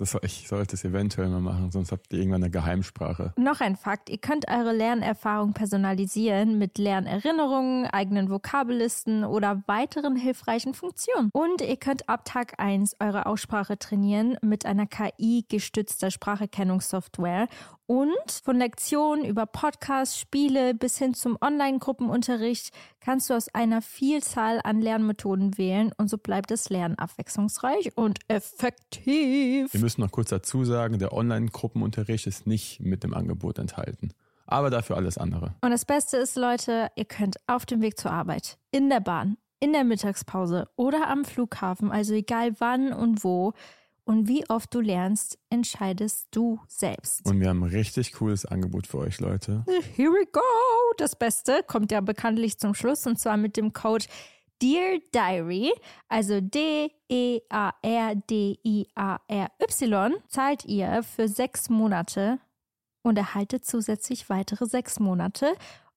Das, ich sollte es eventuell mal machen, sonst habt ihr irgendwann eine Geheimsprache. Noch ein Fakt, ihr könnt eure Lernerfahrung personalisieren mit Lernerinnerungen, eigenen Vokabellisten oder weiteren hilfreichen Funktionen. Und ihr könnt ab Tag 1 eure Aussprache trainieren mit einer KI-gestützter Spracherkennungssoftware und von Lektionen über Podcasts, Spiele bis hin zum Online-Gruppenunterricht kannst du aus einer Vielzahl an Lernmethoden wählen und so bleibt das Lernen abwechslungsreich und effektiv. Wir müssen noch kurz dazu sagen, der Online-Gruppenunterricht ist nicht mit dem Angebot enthalten. Aber dafür alles andere. Und das Beste ist, Leute, ihr könnt auf dem Weg zur Arbeit, in der Bahn, in der Mittagspause oder am Flughafen, also egal wann und wo, und wie oft du lernst, entscheidest du selbst. Und wir haben ein richtig cooles Angebot für euch, Leute. Here we go! Das Beste kommt ja bekanntlich zum Schluss und zwar mit dem Code Dear Diary, also D-E-A-R-D-I-A-R-Y, zahlt ihr für sechs Monate und erhaltet zusätzlich weitere sechs Monate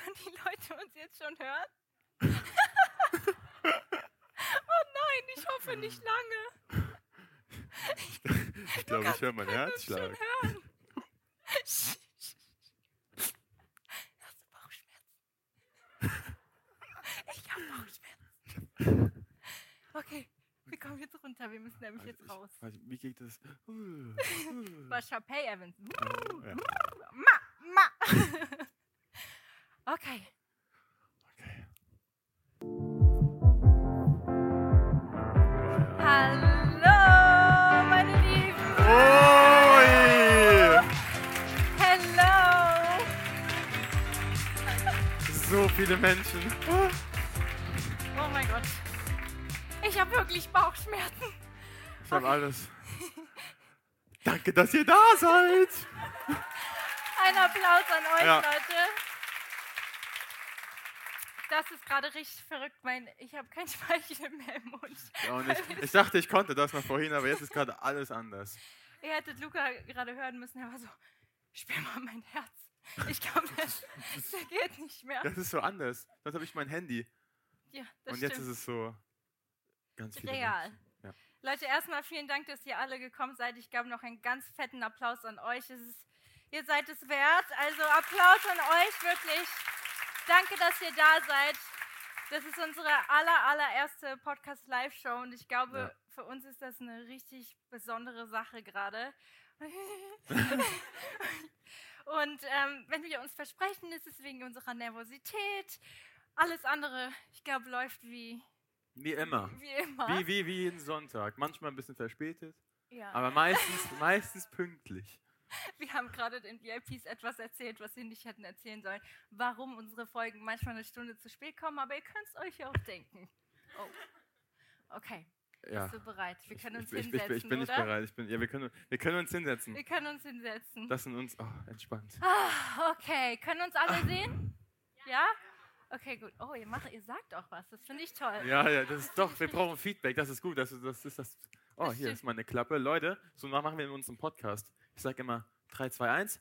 Können die Leute uns jetzt schon hören? oh nein, ich hoffe nicht lange. Ich, ich glaube, ich höre meinen Herzschlag. Hast du Bauchschmerzen? Ich habe Bauchschmerzen. Okay, wir kommen jetzt runter. Wir müssen nämlich jetzt raus. Wie geht das? War Sharpay Evans. Ma, ma. Okay. Okay. Hallo, meine Lieben. Oi! Hello. So viele Menschen. Oh mein Gott. Ich habe wirklich Bauchschmerzen. Ich habe alles. Danke, dass ihr da seid. Ein Applaus an euch, Ja. Leute. Das ist gerade richtig verrückt. Mein, ich habe kein Speichel mehr im Mund. Ja, und ich, ich dachte, ich konnte das noch vorhin, aber jetzt ist gerade alles anders. Ihr hättet Luca gerade hören müssen. Er war so, spür mal mein Herz. Ich glaube, das, das geht nicht mehr. Das ist so anders. Sonst habe ich mein Handy. Ja, das und stimmt. jetzt ist es so ganz viel. Real. Ja. Leute, erstmal vielen Dank, dass ihr alle gekommen seid. Ich gebe noch einen ganz fetten Applaus an euch. Es ist, ihr seid es wert. Also Applaus an euch, wirklich. Danke, dass ihr da seid. Das ist unsere aller, allererste Podcast-Live-Show und ich glaube, Ja. für uns ist das eine richtig besondere Sache gerade. und ähm, wenn wir uns versprechen, ist es wegen unserer Nervosität. Alles andere, ich glaube, läuft wie, Wie immer. wie immer. Wie, wie, wie jeden Sonntag. Manchmal ein bisschen verspätet, ja. aber meistens, meistens pünktlich. Wir haben gerade den VIPs etwas erzählt, was sie nicht hätten erzählen sollen, warum unsere Folgen manchmal eine Stunde zu spät kommen, aber ihr könnt es euch ja auch denken. Oh. Okay, Ja. bist du bereit? Wir können uns ich, ich, hinsetzen, ich, ich bin nicht oder? bereit. Ich bin, ja, wir, können, wir können uns hinsetzen. Wir können uns hinsetzen. Das sind uns. Oh, entspannt. Ah, okay, können uns alle sehen? Ja? Okay, gut. Oh, ihr, macht, ihr sagt auch was, das finde ich toll. Ja, ja, das ist doch. Wir brauchen Feedback. Das ist gut. Das, ist- das ist das. Oh, hier ist meine Klappe. Leute, so machen wir in unserem Podcast. Ich sage immer 3, 2, 1.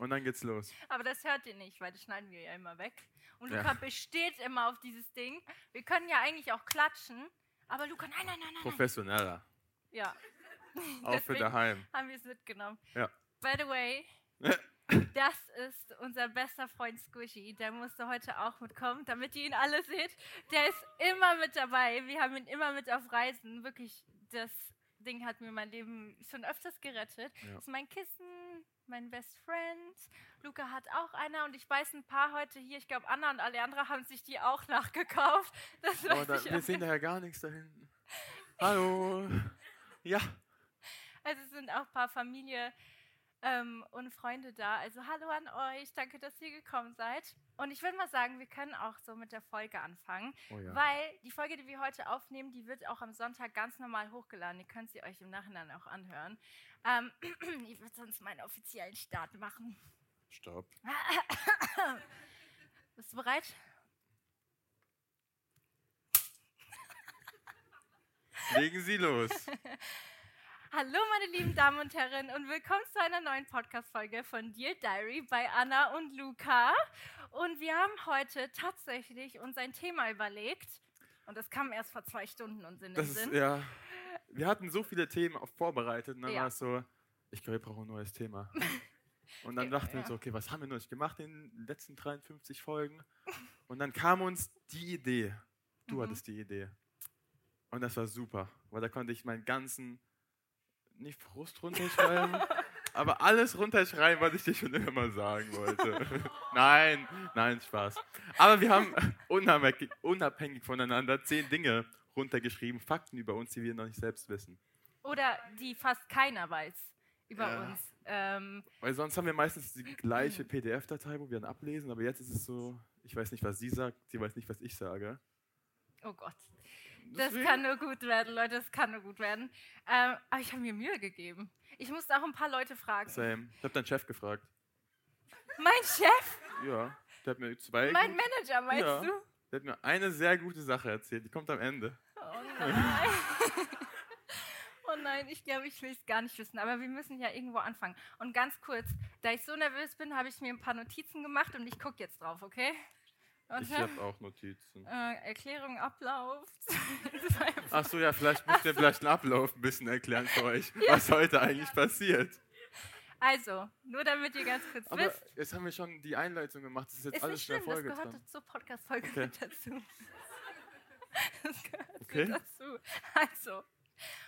Und dann geht's los. Aber das hört ihr nicht, weil das schneiden wir ja immer weg. Und Ja. Luca besteht immer auf dieses Ding. Wir können ja eigentlich auch klatschen, aber Luca, nein, nein, nein, nein. Professioneller. Ja, Auch für daheim. haben wir es mitgenommen. Ja. By the way, das ist unser bester Freund Squishy. Der musste heute auch mitkommen, damit ihr ihn alle seht. Der ist immer mit dabei. Wir haben ihn immer mit auf Reisen. Wirklich, das Ding hat mir mein Leben schon öfters gerettet. Ja. Das ist mein Kissen, mein Best Friend. Luca hat auch einer und ich weiß ein paar heute hier. Ich glaube, Anna und alle anderen haben sich die auch nachgekauft. Das Oh, da, wir sehen da ja gar nichts da hinten. Hallo. Ja. Also es sind auch ein paar Familie ähm, und Freunde da. Also hallo an euch, danke, dass ihr gekommen seid. Und ich würde mal sagen, wir können auch so mit der Folge anfangen, Oh ja. weil die Folge, die wir heute aufnehmen, die wird auch am Sonntag ganz normal hochgeladen. Ihr könnt sie euch im Nachhinein auch anhören. Ähm, ich würde sonst meinen offiziellen Start machen. Stopp. Bist du bereit? Legen Sie los. Hallo meine lieben Damen und Herren und willkommen zu einer neuen Podcast-Folge von Dear Diary bei Anna und Luca. Und wir haben heute tatsächlich uns ein Thema überlegt und das kam erst vor zwei Stunden uns in den Das ist, Sinn. ja. Wir hatten so viele Themen auch vorbereitet und dann Ja. war es so, ich glaube, wir brauchen ein neues Thema. Und dann Ja, dachten wir uns, ja. so, okay, was haben wir noch nicht gemacht in den letzten 53 Folgen? Und dann kam uns die Idee. Du Mhm. hattest die Idee. Und das war super, weil da konnte ich meinen ganzen, nicht Frust runterschreiben, aber alles runterschreiben, was ich dir schon immer mal sagen wollte. nein, nein, Spaß. Aber wir haben unabhängig, voneinander zehn Dinge runtergeschrieben, Fakten über uns, die wir noch nicht selbst wissen. Oder die fast keiner weiß über Ja. uns. Ähm, Weil sonst haben wir meistens die gleiche PDF-Datei, wo wir dann ablesen, aber jetzt ist es so, ich weiß nicht, was sie sagt, sie weiß nicht, was ich sage. oh Gott. Das Deswegen- kann nur gut werden, Leute, das kann nur gut werden. Ähm, aber ich habe mir Mühe gegeben. Ich musste auch ein paar Leute fragen. Same. Ich habe deinen Chef gefragt. Mein Chef? Ja, der hat mir zwei. Mein gut- Manager, meinst Ja. du? Der hat mir eine sehr gute Sache erzählt, die kommt am Ende. Oh nein. oh nein, ich glaube, ich will es gar nicht wissen. Aber wir müssen ja irgendwo anfangen. Und ganz kurz, da ich so nervös bin, habe ich mir ein paar Notizen gemacht und ich gucke jetzt drauf, okay? Ich habe auch Notizen. äh, Erklärung, Ablauf. Zwei- Ach so, ja, vielleicht müsst ihr vielleicht den Ablauf ein bisschen erklären für euch, was heute eigentlich passiert. also, nur damit ihr ganz kurz Aber wisst. jetzt haben wir schon die Einleitung gemacht, das ist jetzt Ist alles schlimm, der das Folge gehört dran. zur Podcast-Folge Okay. mit dazu. Das gehört Okay. dazu. Also,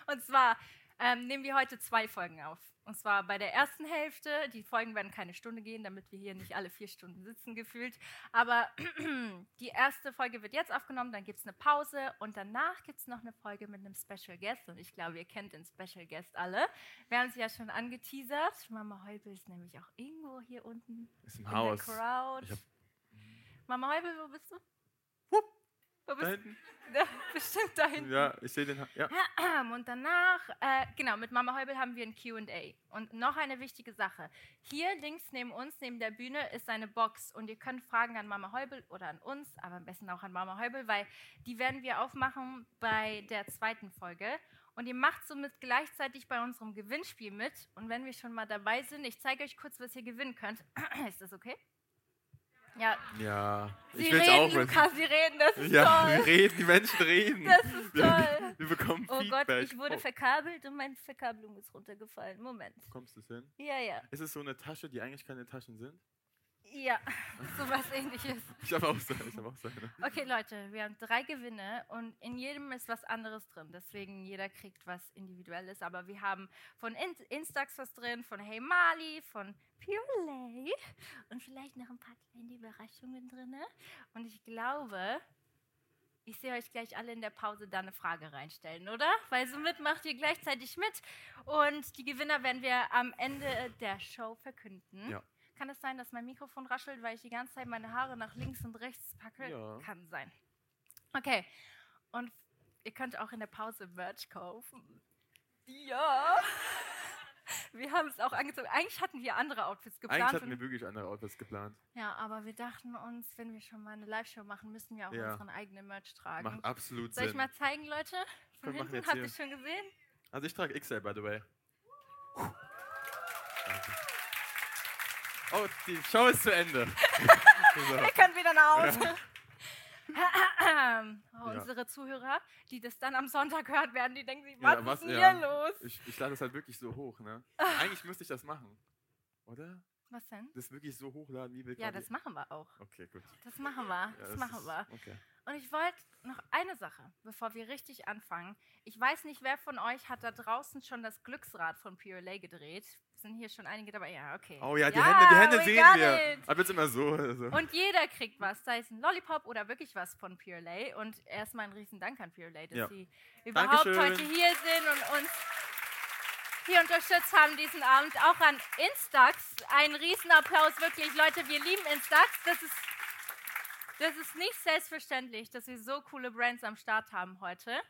und zwar ähm, nehmen wir heute zwei Folgen auf. Und zwar bei der ersten Hälfte, die Folgen werden keine Stunde gehen, damit wir hier nicht alle vier Stunden sitzen gefühlt. Aber die erste Folge wird jetzt aufgenommen, dann gibt es eine Pause und danach gibt es noch eine Folge mit einem Special Guest. Und ich glaube, ihr kennt den Special Guest alle. Wir haben sie ja schon angeteasert. Mama Heubel ist nämlich auch irgendwo hier unten Ist im in Haus. der Crowd. Ich hab- Mama Heubel, wo bist du? Wo Da bist hinten? du? Bestimmt da hinten. Ja, ich sehe den. Ja. Und danach, äh, genau, mit Mama Heubel haben wir ein QA. Und noch eine wichtige Sache. Hier links neben uns, neben der Bühne, ist eine Box. Und ihr könnt Fragen an Mama Heubel oder an uns, aber am besten auch an Mama Heubel, weil die werden wir aufmachen bei der zweiten Folge. Und ihr macht somit gleichzeitig bei unserem Gewinnspiel mit. Und wenn wir schon mal dabei sind, ich zeige euch kurz, was ihr gewinnen könnt. ist das okay? Ja, Ja, sie ich reden, auch. Luca, sie reden, das ist Ja, toll. wir reden, die Menschen reden. Das ist wir, toll. wir bekommen Oh Feedback. Gott, ich wurde Oh, verkabelt und meine Verkabelung ist runtergefallen. Moment. kommst du hin? Ja, ja. Ist es so eine Tasche, die eigentlich keine Taschen sind? Ja, sowas ähnliches. Ich habe auch so, ich hab auch so eine. Okay, Leute, wir haben drei Gewinne und in jedem ist was anderes drin. Deswegen jeder kriegt was Individuelles. Aber wir haben von In Instax was drin, von Hey Mali, von Pure Lay und vielleicht noch ein paar kleine Überraschungen drin. Und ich glaube, ich sehe euch gleich alle in der Pause da eine Frage reinstellen, oder? Weil somit macht ihr gleichzeitig mit. Und die Gewinner werden wir am Ende der Show verkünden. Ja. Kann es sein, dass mein Mikrofon raschelt, weil ich die ganze Zeit meine Haare nach links und rechts packe? Ja. Kann sein. Okay. Und ihr könnt auch in der Pause Merch kaufen. Ja. Wir haben es auch angezogen. Eigentlich hatten wir andere Outfits geplant. Eigentlich hatten wir wirklich andere Outfits geplant. ja, aber wir dachten uns, wenn wir schon mal eine Live-Show machen, müssen wir auch Ja. unseren eigenen Merch tragen. Macht absolut Soll ich Sinn. mal zeigen, Leute? Von Komm, hinten, habt ihr schon gesehen? Also ich trage XL, by the way. Oh, die Show ist zu Ende. so. Ihr könnt wieder nach Hause. Ja. oh, unsere Zuhörer, die das dann am Sonntag hören werden, die denken sich, Ja, was, was- ist denn ja. hier los? Ich, ich lade das halt wirklich so hoch, ne? Eigentlich müsste ich das machen. Oder? Was denn? Das wirklich so hochladen, wie wir Ja, das machen wir auch. Okay, gut. Das machen wir. Ja, Das machen ist- wir. Okay. Und ich wollte noch eine Sache, bevor wir richtig anfangen. Ich weiß nicht, wer von euch hat da draußen schon das Glücksrad von Pure Lay gedreht. Sind hier schon einige dabei? Ja, okay. Oh ja, die Hände, die Hände sehen wir. Aber jetzt immer so. Also. Und jeder kriegt was, sei es ein Lollipop oder wirklich was von Pure Lay. Und erstmal ein riesen Dank an Pure Lay, dass Ja. sie überhaupt Dankeschön. heute hier sind und uns hier unterstützt haben diesen Abend. Auch an Instax. Ein Riesenapplaus, wirklich. Leute, wir lieben Instax. Das ist, das ist nicht selbstverständlich, dass wir so coole Brands am Start haben heute.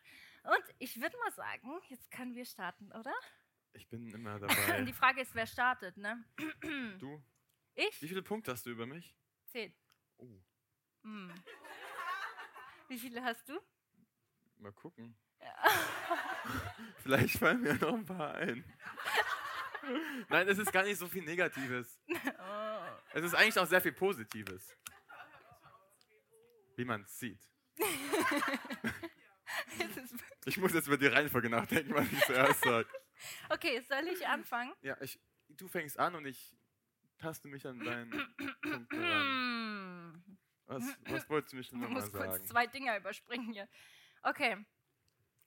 Und ich würde mal sagen, jetzt können wir starten, oder? Ich bin immer Und dabei. die Frage ist, wer startet, ne? Du, Ich? wie viele Punkte hast du über mich? Zehn. Oh, Hm. Wie viele hast du? mal gucken. Vielleicht fallen mir noch ein paar ein. Nein, es ist gar nicht so viel Negatives. Oh. Es ist eigentlich auch sehr viel Positives. Wie man es sieht. Ich muss jetzt über die Reihenfolge nachdenken, was ich zuerst sage. Okay, soll ich anfangen? Ja, ich, du fängst an und ich taste mich an deinen Punkt heran. Was, was wolltest du mich Ich denn nochmal muss kurz sagen? zwei Dinger überspringen hier. Okay.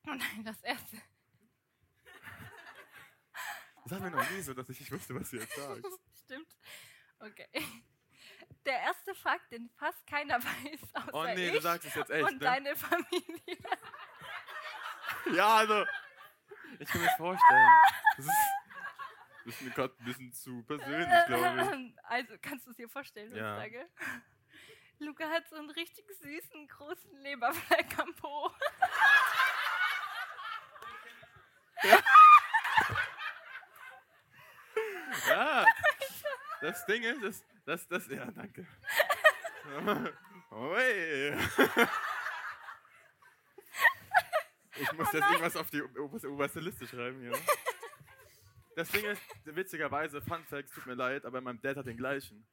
Oh nein, das erste. Das hat mir noch nie so, dass ich nicht wusste, was du jetzt sagst. Stimmt. Okay. Der erste Fakt, den fast keiner weiß, außer Oh nee, ich du sagst es jetzt echt, und ne? deine Familie. Ja, also, ich kann mir das vorstellen. Das ist, das ist mir gerade ein bisschen zu persönlich, glaube Also, kannst du es dir vorstellen, was Ja. ich sage? Luca hat so einen richtig süßen, großen Leberfleck am Po. Ja, das Ding ist, das, das, das, ja, danke. Oi. Ich muss jetzt irgendwas auf die oberste, oberste Liste schreiben hier. Das Ding ist, witzigerweise, Fun Facts, tut mir leid, aber mein Dad hat den gleichen.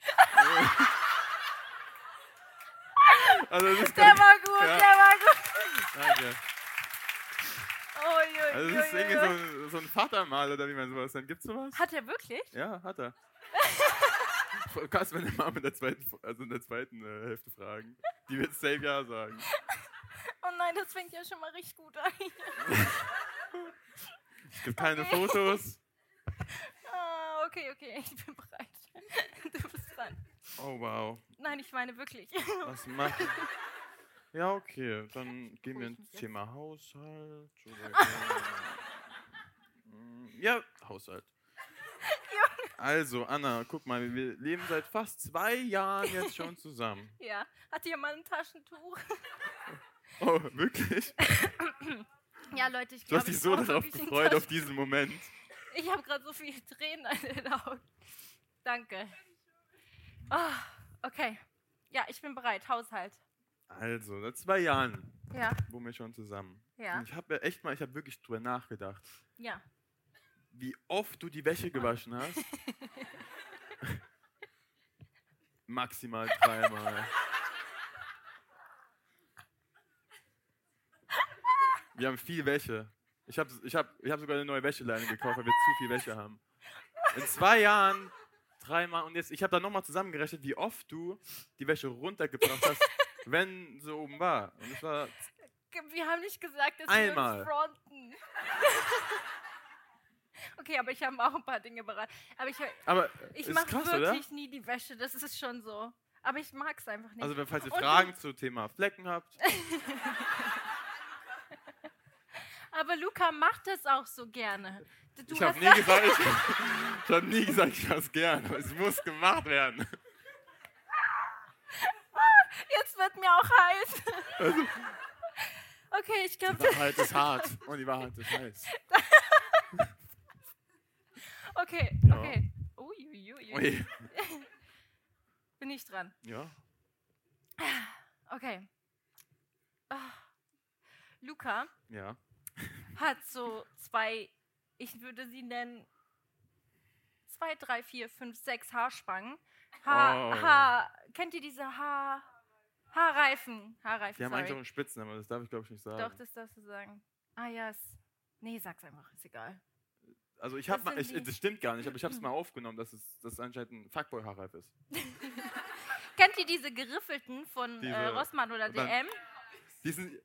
Also, das ist Der war gut, Ja. der war gut. Danke. Oh, Also, das ist irgendwie so, ein- so ein Vatermal oder wie man sowas nennt. Gibt's sowas? Hat er wirklich? Ja, hat er. Kannst meine Mom in der zweiten, also in der zweiten äh, Hälfte fragen. Die wird safe ja sagen. Oh nein, das fängt ja schon mal richtig gut an. Es gibt keine Okay. Fotos. Ah, okay, okay, ich bin bereit. Du bist dran. Oh wow. Nein, ich meine wirklich. Was macht. Ja, okay. Dann gehen wir ins. Thema Haushalt. Ja, Haushalt. Also, Anna, guck mal, wir leben seit fast zwei Jahren jetzt schon zusammen. Ja, hat hier mal ein Taschentuch? Oh, wirklich? Ja, Leute, ich Du glaube, hast dich ich so darauf gefreut, auf diesen Moment. Ich habe gerade so viele Tränen in den Augen. Danke. Ah, okay. Ja, ich bin bereit. Haushalt. Also, seit zwei Jahren Ja, wohnen wir schon zusammen. ja, Und ich habe ja echt mal, ich habe wirklich drüber nachgedacht, ja. wie oft du die Wäsche gewaschen hast. Maximal dreimal. Wir haben viel Wäsche. Ich habe ich hab, ich hab sogar eine neue Wäscheleine gekauft, weil wir zu viel Wäsche haben. In zwei Jahren dreimal und jetzt, ich habe dann nochmal zusammengerechnet, wie oft du die Wäsche runtergebracht hast, wenn sie oben war. Und es war Wir haben nicht gesagt, dass Einmal. wir uns fronten. okay, aber ich habe auch ein paar Dinge bereit. Aber ich, Aber ich mache krass, oder? wirklich nie die Wäsche. Das ist schon so. Aber ich mag es einfach nicht. Also, falls ihr Und- Fragen zu Thema Flecken habt, aber Luca macht das auch so gerne. Du ich habe nie gesagt, ich, ich habe nie gesagt, ich mache es gern, aber es muss gemacht werden. Jetzt wird mir auch heiß. Also, Okay, ich glaube, die Wahrheit ist hart und die Wahrheit ist heiß. okay, Ja. okay. Uiuiui. Ui. Bin ich dran. Ja, Okay. Ah. Luca ja. hat so zwei, ich würde sie nennen, zwei, drei, vier, fünf, sechs Haarspangen. Haar, Oh. Haar, kennt ihr diese Haar, Haarreifen? Haarreifen, Die haben eigentlich auch sorry. einen Spitznamen, aber das darf ich glaube ich nicht sagen. Doch, das darfst du sagen. Ah ja, es, nee, sag's einfach, ist egal. also ich habe das mal, ich, das stimmt gar nicht, aber ich habe es mal aufgenommen, dass es, dass anscheinend ein Fuckboy-Haarreif ist. Kennt ihr diese geriffelten von äh, Diese- Rossmann oder dann- DM? Die sind,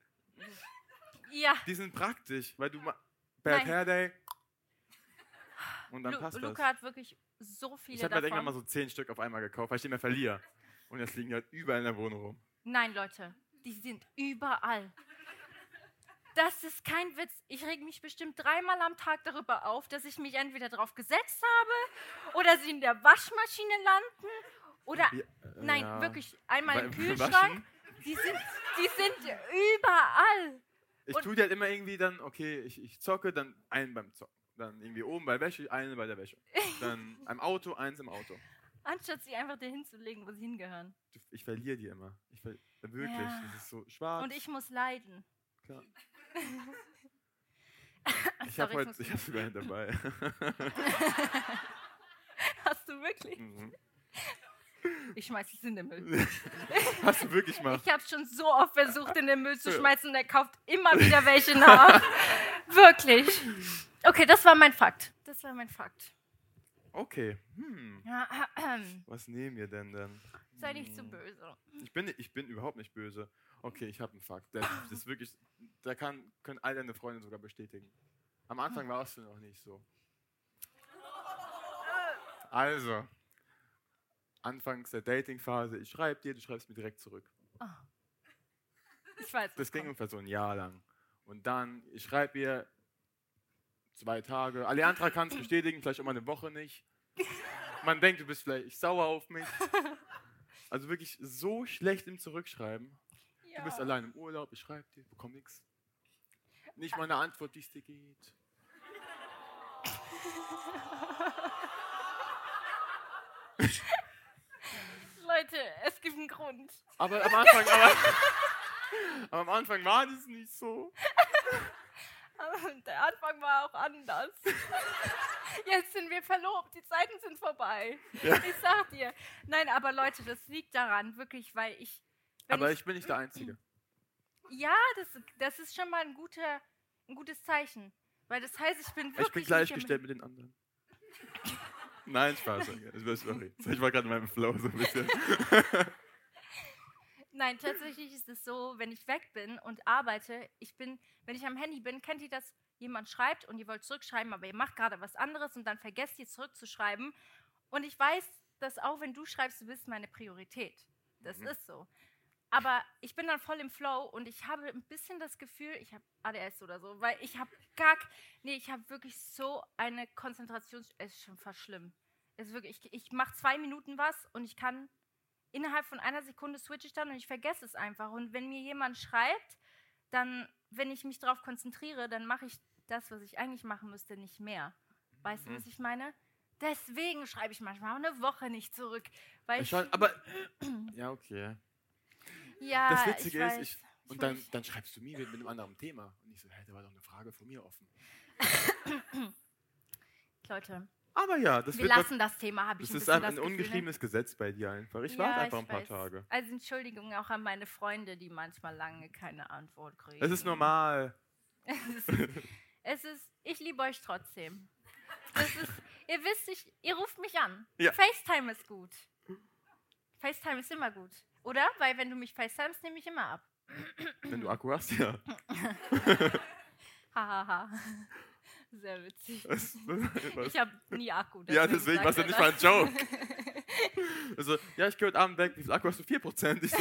Ja, die sind praktisch, weil du Bad. Hair Day und dann Lu passt Luca das. hat wirklich so viele Ich habe mir davon. irgendwann mal so zehn Stück auf einmal gekauft, weil ich die mehr verliere. Und jetzt liegen die halt überall in der Wohnung rum. Nein, Leute, die sind überall. Das ist kein Witz. Ich reg mich bestimmt dreimal am Tag darüber auf, dass ich mich entweder drauf gesetzt habe oder sie in der Waschmaschine landen oder Ja, äh, nein, ja. wirklich einmal im Beim Kühlschrank. Waschen? Die sind, die sind überall. Ich Und- tue die halt immer irgendwie dann, okay, ich, ich zocke, dann einen beim Zocken. Dann irgendwie oben bei Wäsche, einen bei der Wäsche. Dann im Auto, eins im Auto. Anstatt sie einfach dahin zu legen, wo sie hingehören. Ich verliere die immer. Ich ver wirklich, Ja. das ist so schwarz. Und ich muss leiden. Klar. Ich habe heute, ich habe sogar einen dabei. Hast du wirklich? Mhm. Ich schmeiß es in den Müll. Hast du wirklich mal? Ich habe schon so oft versucht, in den Müll zu schmeißen und er kauft immer wieder welche nach. Wirklich. Okay, das war mein Fakt. Das war mein Fakt. Okay. Hm. Ja, Was nehmen wir denn dann? Sei nicht so Hm. böse. Ich bin, ich bin überhaupt nicht böse. Okay, ich habe einen Fakt. Der, das ist wirklich, da kann, können all deine Freunde sogar bestätigen. Am Anfang warst du noch nicht so. Also, anfangs der Datingphase, ich schreibe dir, du schreibst mir direkt zurück. Ich weiß. Das ging kommt. ungefähr so ein Jahr lang. Und dann, ich schreibe ihr zwei Tage. Alejandra kann es bestätigen, vielleicht auch mal eine Woche nicht. Man denkt, du bist vielleicht sauer auf mich. Also wirklich so schlecht im Zurückschreiben. Du bist Ja. allein im Urlaub, ich schreibe dir, bekomme nichts. Nicht mal eine Antwort, wie es dir geht. Leute, es gibt einen Grund. Aber am Anfang, aber, aber am Anfang war das nicht so. Der Anfang war auch anders. Jetzt sind wir verlobt, die Zeiten sind vorbei. Ja. Ich sag dir. Nein, aber Leute, das liegt daran, wirklich, weil ich. Aber ich ich bin nicht der Einzige. Ja, das, das ist schon mal ein, guter, ein gutes Zeichen. Weil das heißt, ich bin wirklich. Ich bin gleichgestellt mit den anderen. Nein, Spaß. okay. Sorry. Ich war gerade in meinem Flow so ein bisschen. Nein, tatsächlich ist es so, wenn ich weg bin und arbeite, ich bin, wenn ich am Handy bin, kennt ihr das? Jemand schreibt und ihr wollt zurückschreiben, aber ihr macht gerade was anderes und dann vergesst ihr zurückzuschreiben. Und ich weiß, dass auch wenn du schreibst, du bist meine Priorität. Das Mhm. ist so. Aber ich bin dann voll im Flow und ich habe ein bisschen das Gefühl, ich habe ADS oder so, weil ich habe gar, nee, ich habe wirklich so eine Konzentration, es ist schon fast schlimm. Es ist wirklich, ich, ich mache zwei Minuten was und ich kann innerhalb von einer Sekunde switche ich dann und ich vergesse es einfach. Und wenn mir jemand schreibt, dann, wenn ich mich darauf konzentriere, dann mache ich das, was ich eigentlich machen müsste, nicht mehr. Weißt du, Mhm. was ich meine? Deswegen schreibe ich manchmal auch eine Woche nicht zurück. Weil ich, Schon, aber. Ja, okay. ja, das Witzige ich ist, weiß, ich, ich und dann, weiß. dann schreibst du mir mit, mit einem anderen Thema. Und ich so, hey, da war doch eine Frage von mir offen. Leute, Aber ja, das, wir lassen das Thema, habe ich das ist ein, das ein ne? ungeschriebenes Gesetz bei dir einfach. Ich Ja, warte einfach ich ein paar weiß. Tage. Also Entschuldigung auch an meine Freunde, die manchmal lange keine Antwort kriegen. Es ist normal. es, ist, es ist, ich liebe euch trotzdem. Das ist, ihr wisst, ich, ihr ruft mich an. Ja. FaceTime ist gut. FaceTime ist immer gut. Oder? Weil wenn du mich FaceTimest, nehme ich immer ab. Wenn du Akku hast, ja. Hahaha. Sehr witzig. Ich habe nie Akku. ja, deswegen war es ja nicht mal ein Joke. Also, ja, ich gehe heute Abend weg. Wie viel Akku hast du? 4%. Ich so,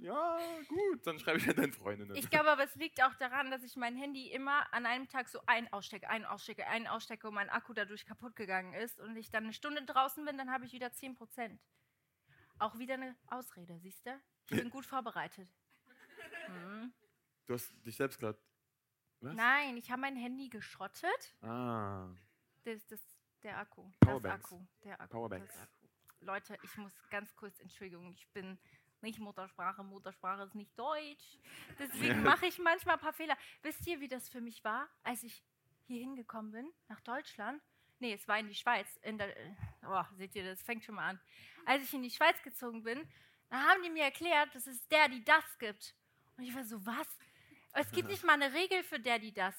ja, gut, dann schreibe ich halt deinen Freundinnen. Ich glaube aber, es liegt auch daran, dass ich mein Handy immer an einem Tag so ein ausstecke, ein ausstecke, ein ausstecke und mein Akku dadurch kaputt gegangen ist und ich dann eine Stunde draußen bin, dann habe ich wieder 10%. Auch wieder eine Ausrede, siehst du? Ich bin gut vorbereitet. Hm. Du hast dich selbst gerade. Was? Nein, ich habe mein Handy geschrottet. Ah. Das, das, der Akku. Powerbanks. Das Akku. Der Akku. Powerbanks. Akku. Leute, ich muss ganz kurz, Entschuldigung, ich bin nicht Muttersprache, Muttersprache ist nicht Deutsch. Deswegen mache ich manchmal ein paar Fehler. Wisst ihr, wie das für mich war, als ich hier hingekommen bin, nach Deutschland? nee, es war in die Schweiz. In der, oh, seht ihr, das fängt schon mal an. Als ich in die Schweiz gezogen bin, da haben die mir erklärt, dass es der, die das gibt. Und ich war so, was? Es gibt nicht mal eine Regel für der, die das.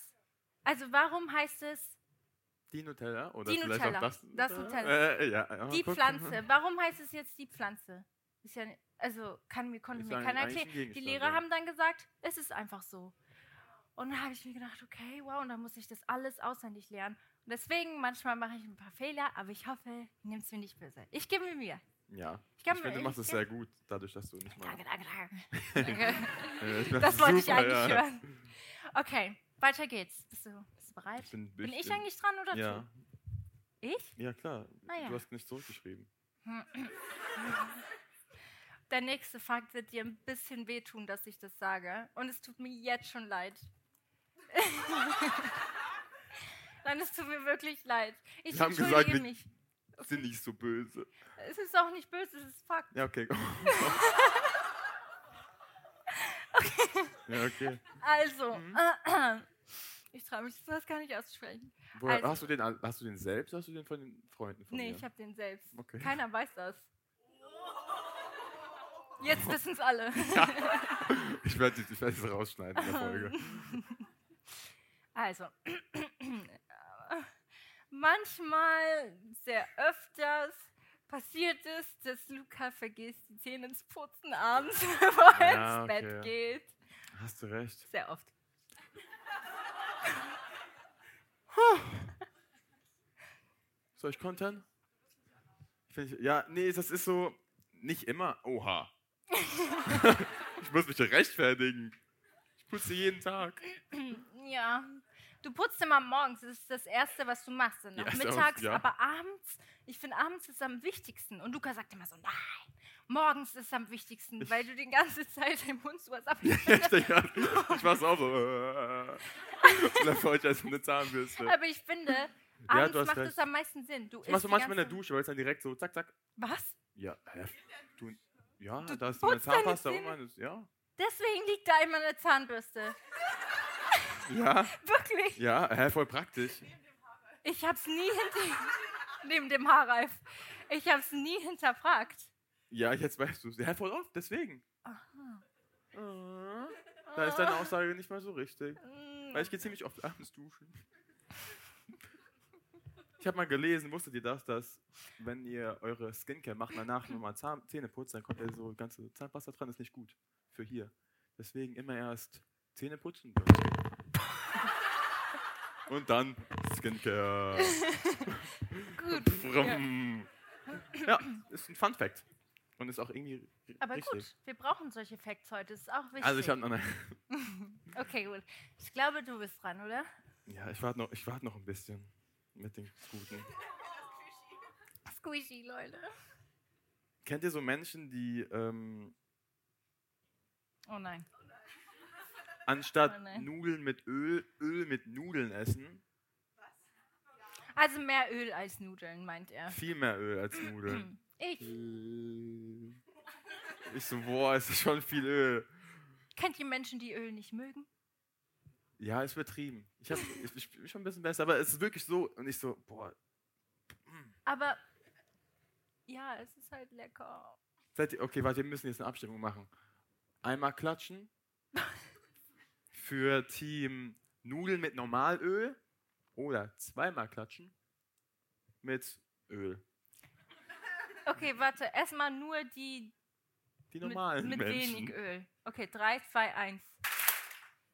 Also warum heißt es Die Nutella? Oder Die vielleicht Nutella. auch das? Das Nutella. Äh, ja, ja, die guck. Pflanze? Warum heißt es jetzt die Pflanze? Ist ja, also kann mir, konnte mir ein- keiner erklären. Die Lehrer ja. haben dann gesagt, es ist einfach so. Und dann habe ich mir gedacht, okay, wow, und dann muss ich das alles auswendig lernen. Und deswegen, manchmal mache ich ein paar Fehler, aber ich hoffe, nehmt es mir nicht böse. Ich gebe mir Mühe. Ja. Ich Ich, finde, du machst es sehr gut, dadurch, dass du nicht mal. Danke, danke, danke. Das wollte ich eigentlich ja. hören. Okay, weiter geht's. Bist du, bist du bereit? Ich bin, Bin ich eigentlich dran oder Ja, du? Ich? ja klar. Ah, ja. Du hast nicht zurückgeschrieben. Der nächste Fakt wird dir ein bisschen wehtun, dass ich das sage. Und es tut mir jetzt schon leid. Nein, es tut mir wirklich leid. Ich Wir haben gesagt, mich. Sind nicht so böse. Es ist auch nicht böse, es ist Fakt. Ja, okay. Ja, okay. Also, Mhm. ich traue mich das gar nicht auszusprechen. Woher, Also- hast, du den, hast du den selbst oder hast du den von den Freunden von Nee, mir? ich habe den selbst. Okay. Keiner weiß das. Jetzt wissen es alle. Ich werde ich werd es rausschneiden in der Folge. Also, manchmal, sehr öfters, passiert es, dass Luca vergisst, die Zähne zu putzen abends, bevor er Ja, ins Bett okay. geht. Hast du recht. Sehr oft. Soll ich kontern? Ja, nee, das ist so nicht immer. Oha. ich muss mich rechtfertigen. Ich putze jeden Tag. Ja. Du putzt immer morgens, das ist das Erste, was du machst. Und Ja, auch- mittags, ja. aber abends, ich finde, abends ist am wichtigsten. Und Luca sagt immer so, nein, morgens ist am wichtigsten, Ich- weil du die ganze Zeit im Mund sowas ab. ich denke, ich mach's auch so. fahr ich als eine Zahnbürste. aber ich finde, Ja, abends du hast macht es am meisten Sinn. Du Ich isst so manchmal in der Dusche, weil es dann direkt so zack, zack. Was? Ja? Du, ja, Du da ist meine Zahnpasta. Ja. Deswegen liegt da immer eine Zahnbürste. Ja, Wirklich. ja, hä, voll praktisch. Ich hab's nie hinter... Neben dem Haarreif. Ich hab's nie hinterfragt. Ja, jetzt weißt du es. Ja, voll oft, deswegen. Aha. Da ist deine Aussage nicht mal so richtig. Mm. Weil ich gehe ziemlich oft abends duschen. Ich habe mal gelesen, wusstet ihr das, dass wenn ihr eure Skincare macht, danach nochmal Zahn Zähne putzt, dann kommt ja so ganze Zahnpasta dran, ist nicht gut für hier. Deswegen immer erst Zähne putzen. Und dann Skincare. Gut. Brumm. Ja, ist ein Fun Fact. Und ist auch irgendwie Aber richtig. gut, wir brauchen solche Facts heute. Das ist auch wichtig. Also ich habe noch eine. Okay, gut. Ich glaube, du bist dran, oder? Ja, ich warte noch, ich warte noch ein bisschen mit den Guten. Squishy, Leute. Kennt ihr so Menschen, die ähm, Oh nein. Anstatt nein. Nudeln mit Öl, Öl mit Nudeln essen? Also mehr Öl als Nudeln, meint er. Viel mehr Öl als Nudeln. Ich. Äh, ich so, boah, ist das schon viel Öl. Kennt ihr Menschen, die Öl nicht mögen? Ja, ist übertrieben. Ich, hab, ich, ich bin schon ein bisschen besser, aber es ist wirklich so. Und ich so, boah, Aber ja, es ist halt lecker. seid ihr, okay, warte, wir müssen jetzt eine Abstimmung machen. Einmal klatschen für Team Nudeln mit Normalöl oder zweimal klatschen mit Öl. Okay, warte. Erstmal nur die Die mit, normalen mit Menschen. wenig Öl. Okay, 3, 2, 1.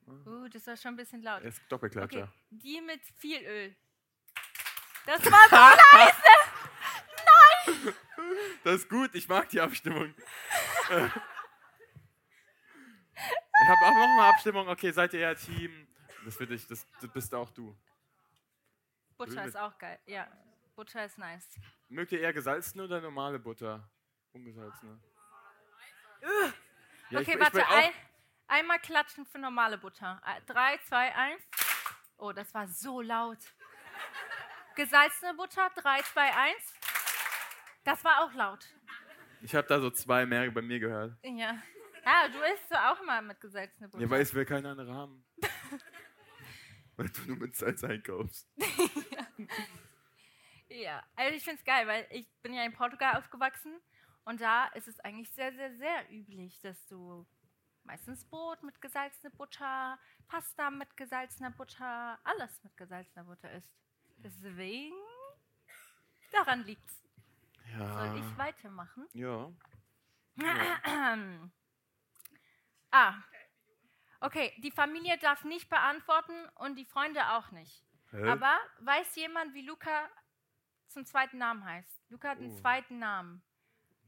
Uh, das war schon ein bisschen laut. Er ist Doppelklatscher. Okay, die mit viel Öl. Das war so Das ist gut, ich mag die Abstimmung. Ich habe auch noch eine Abstimmung. Okay, seid ihr ja Team? Das, wird ich, das, das bist auch du. Butter ist auch geil. Ja, Butter ist nice. Mögt ihr eher gesalzene oder normale Butter? Ungesalzene. Ja, ich okay, ich warte. auch- Ein, einmal klatschen für normale Butter. 3, 2, 1. Oh, das war so laut. Gesalzene Butter. 3, 2, 1. Das war auch laut. Ich habe da so zwei mehr bei mir gehört. Ja. Ja, du isst so auch mal mit gesalzener Butter. Ja, weil es will keine andere haben. weil du nur mit Salz einkaufst. Ja, also ich finde es geil, weil ich bin ja in Portugal aufgewachsen und da ist es eigentlich sehr, sehr, sehr üblich, dass du meistens Brot mit gesalzener Butter, Pasta mit gesalzener Butter, alles mit gesalzener Butter isst. Deswegen, daran liegt's. Ja. Soll ich weitermachen? Ja. ah. Okay, die Familie darf nicht beantworten und die Freunde auch nicht. Hä? Aber weiß jemand, wie Luca zum zweiten Namen heißt? Luca hat einen Oh. zweiten Namen.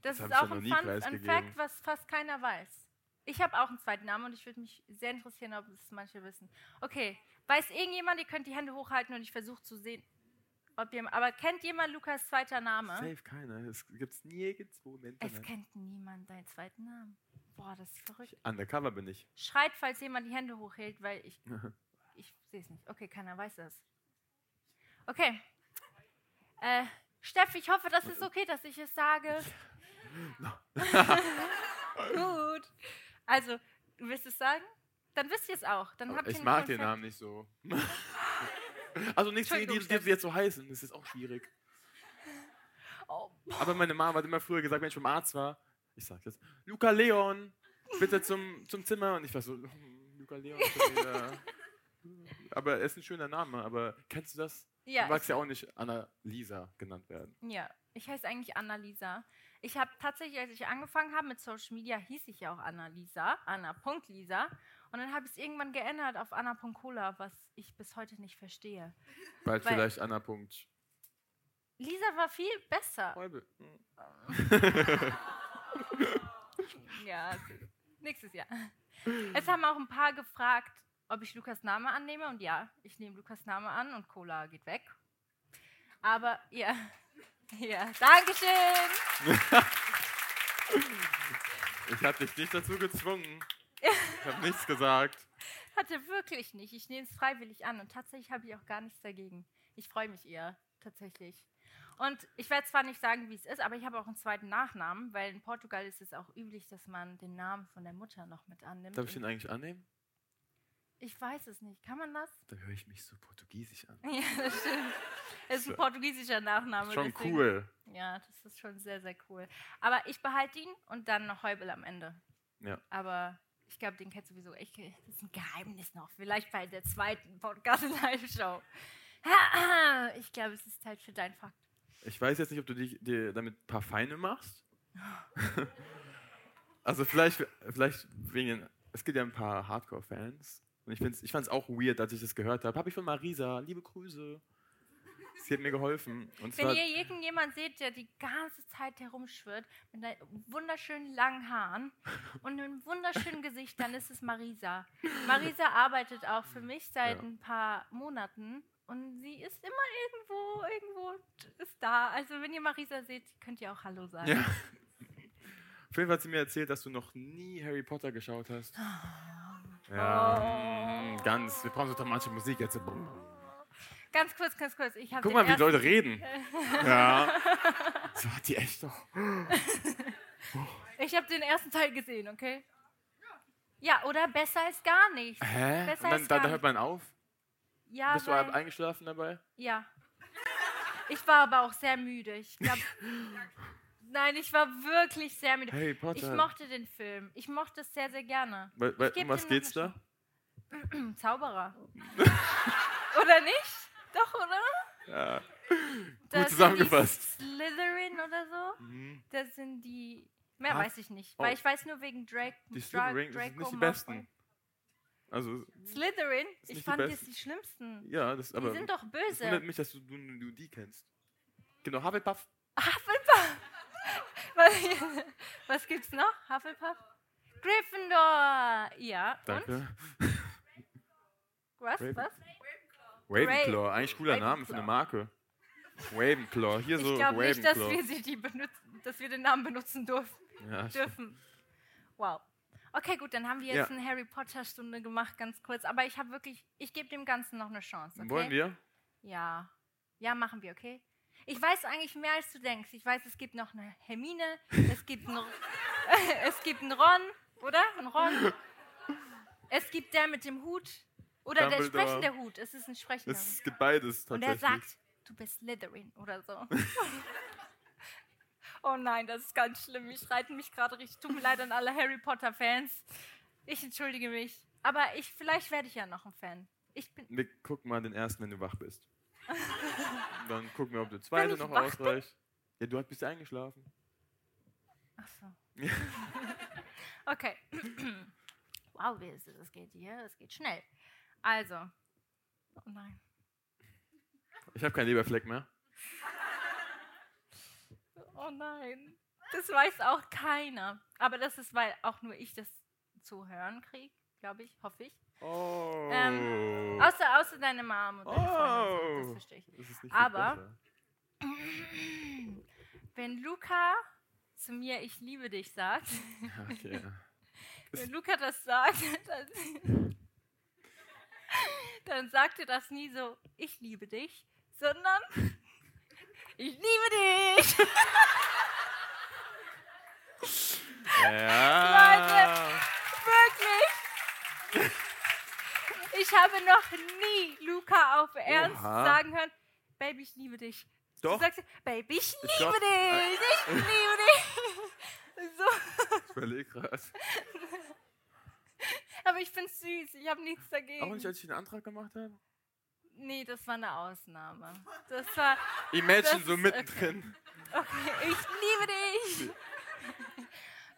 Das, Das ist auch ein, Fun, ein. Fact, was fast keiner weiß. Ich habe auch einen zweiten Namen und ich würde mich sehr interessieren, ob es manche wissen. Okay, weiß irgendjemand, ihr könnt die Hände hochhalten und ich versuche zu sehen, ob ihr. Aber kennt jemand Lukas zweiter Name? Safe keiner. Es gibt's nirgendwo im Es Internet. kennt niemand deinen zweiten Namen. Boah, das ist verrückt. Undercover bin ich. Schreit, falls jemand die Hände hochhält, weil ich. Ich sehe es nicht. Okay, keiner weiß das. Okay. Äh, Steff, ich hoffe, das ist okay, dass ich es sage. Gut. Also, du willst es sagen? Dann wisst ihr es auch. Dann habt ich mag den. Namen nicht so. also nicht die, die, die, die jetzt so heißen. Das ist auch schwierig. Oh, Aber meine Mama hat immer früher gesagt, wenn ich beim Arzt war, ich sag jetzt, Luca Leon, bitte zum, zum Zimmer. Und ich war so, hm, Luca Leon. Aber er ist ein schöner Name, aber kennst du das? ja, du magst ja auch nicht Anna-Lisa genannt werden. Ja, ich heiße eigentlich Annalisa. Ich habe tatsächlich, als ich angefangen habe mit Social Media, hieß ich ja auch Annalisa, Anna.Lisa. Und dann habe ich es irgendwann geändert auf Anna.Cola, was ich bis heute nicht verstehe. Bald Weil- vielleicht Anna. Lisa war viel besser. Ja, nächstes Jahr. Es haben auch ein paar gefragt, ob ich Lukas Name annehme. Und ja, ich nehme Lukas Name an und Cola geht weg. Aber ja, ja, Dankeschön. Ich habe dich nicht dazu gezwungen. Ich habe nichts gesagt. Hatte wirklich nicht. Ich nehme es freiwillig an und tatsächlich habe ich auch gar nichts dagegen. Ich freue mich eher, tatsächlich. Und ich werde zwar nicht sagen, wie es ist, aber ich habe auch einen zweiten Nachnamen, weil in Portugal ist es auch üblich, dass man den Namen von der Mutter noch mit annimmt. Darf ich den eigentlich annehmen? ich weiß es nicht. Kann man das? Dann höre ich mich so portugiesisch an. Ja, das stimmt. Es ist ein portugiesischer Nachname. Schon deswegen- cool. Ja, das ist schon sehr, sehr cool. Aber ich behalte ihn und dann noch Heubel am Ende. Ja. Aber ich glaube, den kennst du sowieso. Ich, das ist ein Geheimnis noch. Vielleicht bei der zweiten Podcast-Live-Show. Ich glaube, es ist Zeit für dein Fakt. Ich weiß jetzt nicht, ob du dich, dir damit ein paar Feinde machst. also vielleicht, vielleicht wegen, es gibt ja ein paar Hardcore-Fans. Und ich, find's, ich fand es auch weird, als ich das gehört habe. Habe ich von Marisa, liebe Grüße. Sie hat mir geholfen. Wenn ihr irgendjemand seht, der die ganze Zeit herumschwirrt, mit wunderschönen langen Haaren und einem wunderschönen Gesicht, dann ist es Marisa. Marisa arbeitet auch für mich seit Ja. ein paar Monaten und sie ist immer irgendwo, irgendwo ist da. Also wenn ihr Marisa seht, könnt ihr auch Hallo sagen. ja. Auf jeden Fall hat sie mir erzählt, dass du noch nie Harry Potter geschaut hast. Ja, Oh. mm, ganz. Wir brauchen so dramatische Musik jetzt. Ganz kurz, ganz kurz. Ich Guck mal, wie die Leute reden. Ja. So hat die echt doch. Ich habe den ersten Teil gesehen, okay? Ja, oder besser als gar nicht. Hä? Besser Und dann, als da, gar da hört man auf? Ja, Bist du weil, eingeschlafen dabei? ja. Ich war aber auch sehr müde. Ich glaub, Nein, ich war wirklich sehr müde. Harry Potter. Ich mochte den Film. Ich mochte es sehr, sehr gerne. Weil, weil, um was geht's da? Zauberer. oder nicht? Doch, oder? Ja. Da Gut zusammengefasst. Slytherin oder so. Mhm. Das sind die. Mehr Ah. weiß ich nicht. Weil Oh. ich weiß nur wegen Drake. Die Slytherin das sind nicht die besten. Also, Slytherin? Ich die fand die die schlimmsten. ja, das Die aber. sind doch Es böse. wundert mich, dass du, du, du die kennst. Genau, Hufflepuff. Hufflepuff. Was, was gibt's noch? Hufflepuff? Gryffindor. Ja. Und? Danke. Was? Raven- Was? Ravenclaw, eigentlich cooler Name für eine Marke. Ravenclaw, hier so ich glaube nicht, dass Ravenclaw. wir, sie die benutzen, dass wir den Namen benutzen dürfen. ja, dürfen. Wow. Okay, gut, dann haben wir jetzt Ja. eine Harry Potter Stunde gemacht, ganz kurz. Aber ich habe wirklich, ich gebe dem Ganzen noch eine Chance. Okay? Wollen wir? Ja. Ja, machen wir, okay? Ich weiß eigentlich mehr, als du denkst. Ich weiß, es gibt noch eine Hermine, es gibt einen, es gibt einen Ron, oder? Ein Ron. Es gibt der mit dem Hut. Oder der Dumbledore. sprechende Hut. Es ist ein sprechender Es Hut. gibt beides Und er tatsächlich. sagt, du bist Slytherin oder so. oh nein, das ist ganz schlimm. Ich reite mich gerade richtig. Tut mir leid an alle Harry Potter-Fans. Ich entschuldige mich. Aber ich, vielleicht werde ich ja noch ein Fan. Ich bin. Wir gucken mal den ersten, wenn du wach bist. Dann gucken wir, ob der zweite noch ausreicht. Ja, du bist eingeschlafen. Ach so. okay. wow, wie ist es? Es geht hier, es geht schnell. Also. Oh nein. Ich habe keinen Leberfleck mehr. Oh nein. Das weiß auch keiner. Aber das ist, weil auch nur ich das zu hören kriege, glaube ich, hoffe ich. Oh. Ähm, Außer, außer deine Mom und deine Freundin. Das Oh. verstehe ich. Das Aber-. Wenn Luca zu mir Ich liebe dich sagt, Okay. wenn Luca das sagt, dann, dann sagt er das nie so, ich liebe dich, sondern ich liebe dich. Ja. Wirklich. Ich habe noch nie Luca auf Ernst Oha. sagen hören, Baby, ich liebe dich. Du Doch, sagst, Baby, ich liebe dich, ich liebe dich. So. ich überlege gerade. Aber ich finde es süß, ich habe nichts dagegen. Auch nicht, als ich den Antrag gemacht habe? Nee, das war eine Ausnahme. Das war, Imagine Das so mittendrin. okay, ich liebe dich.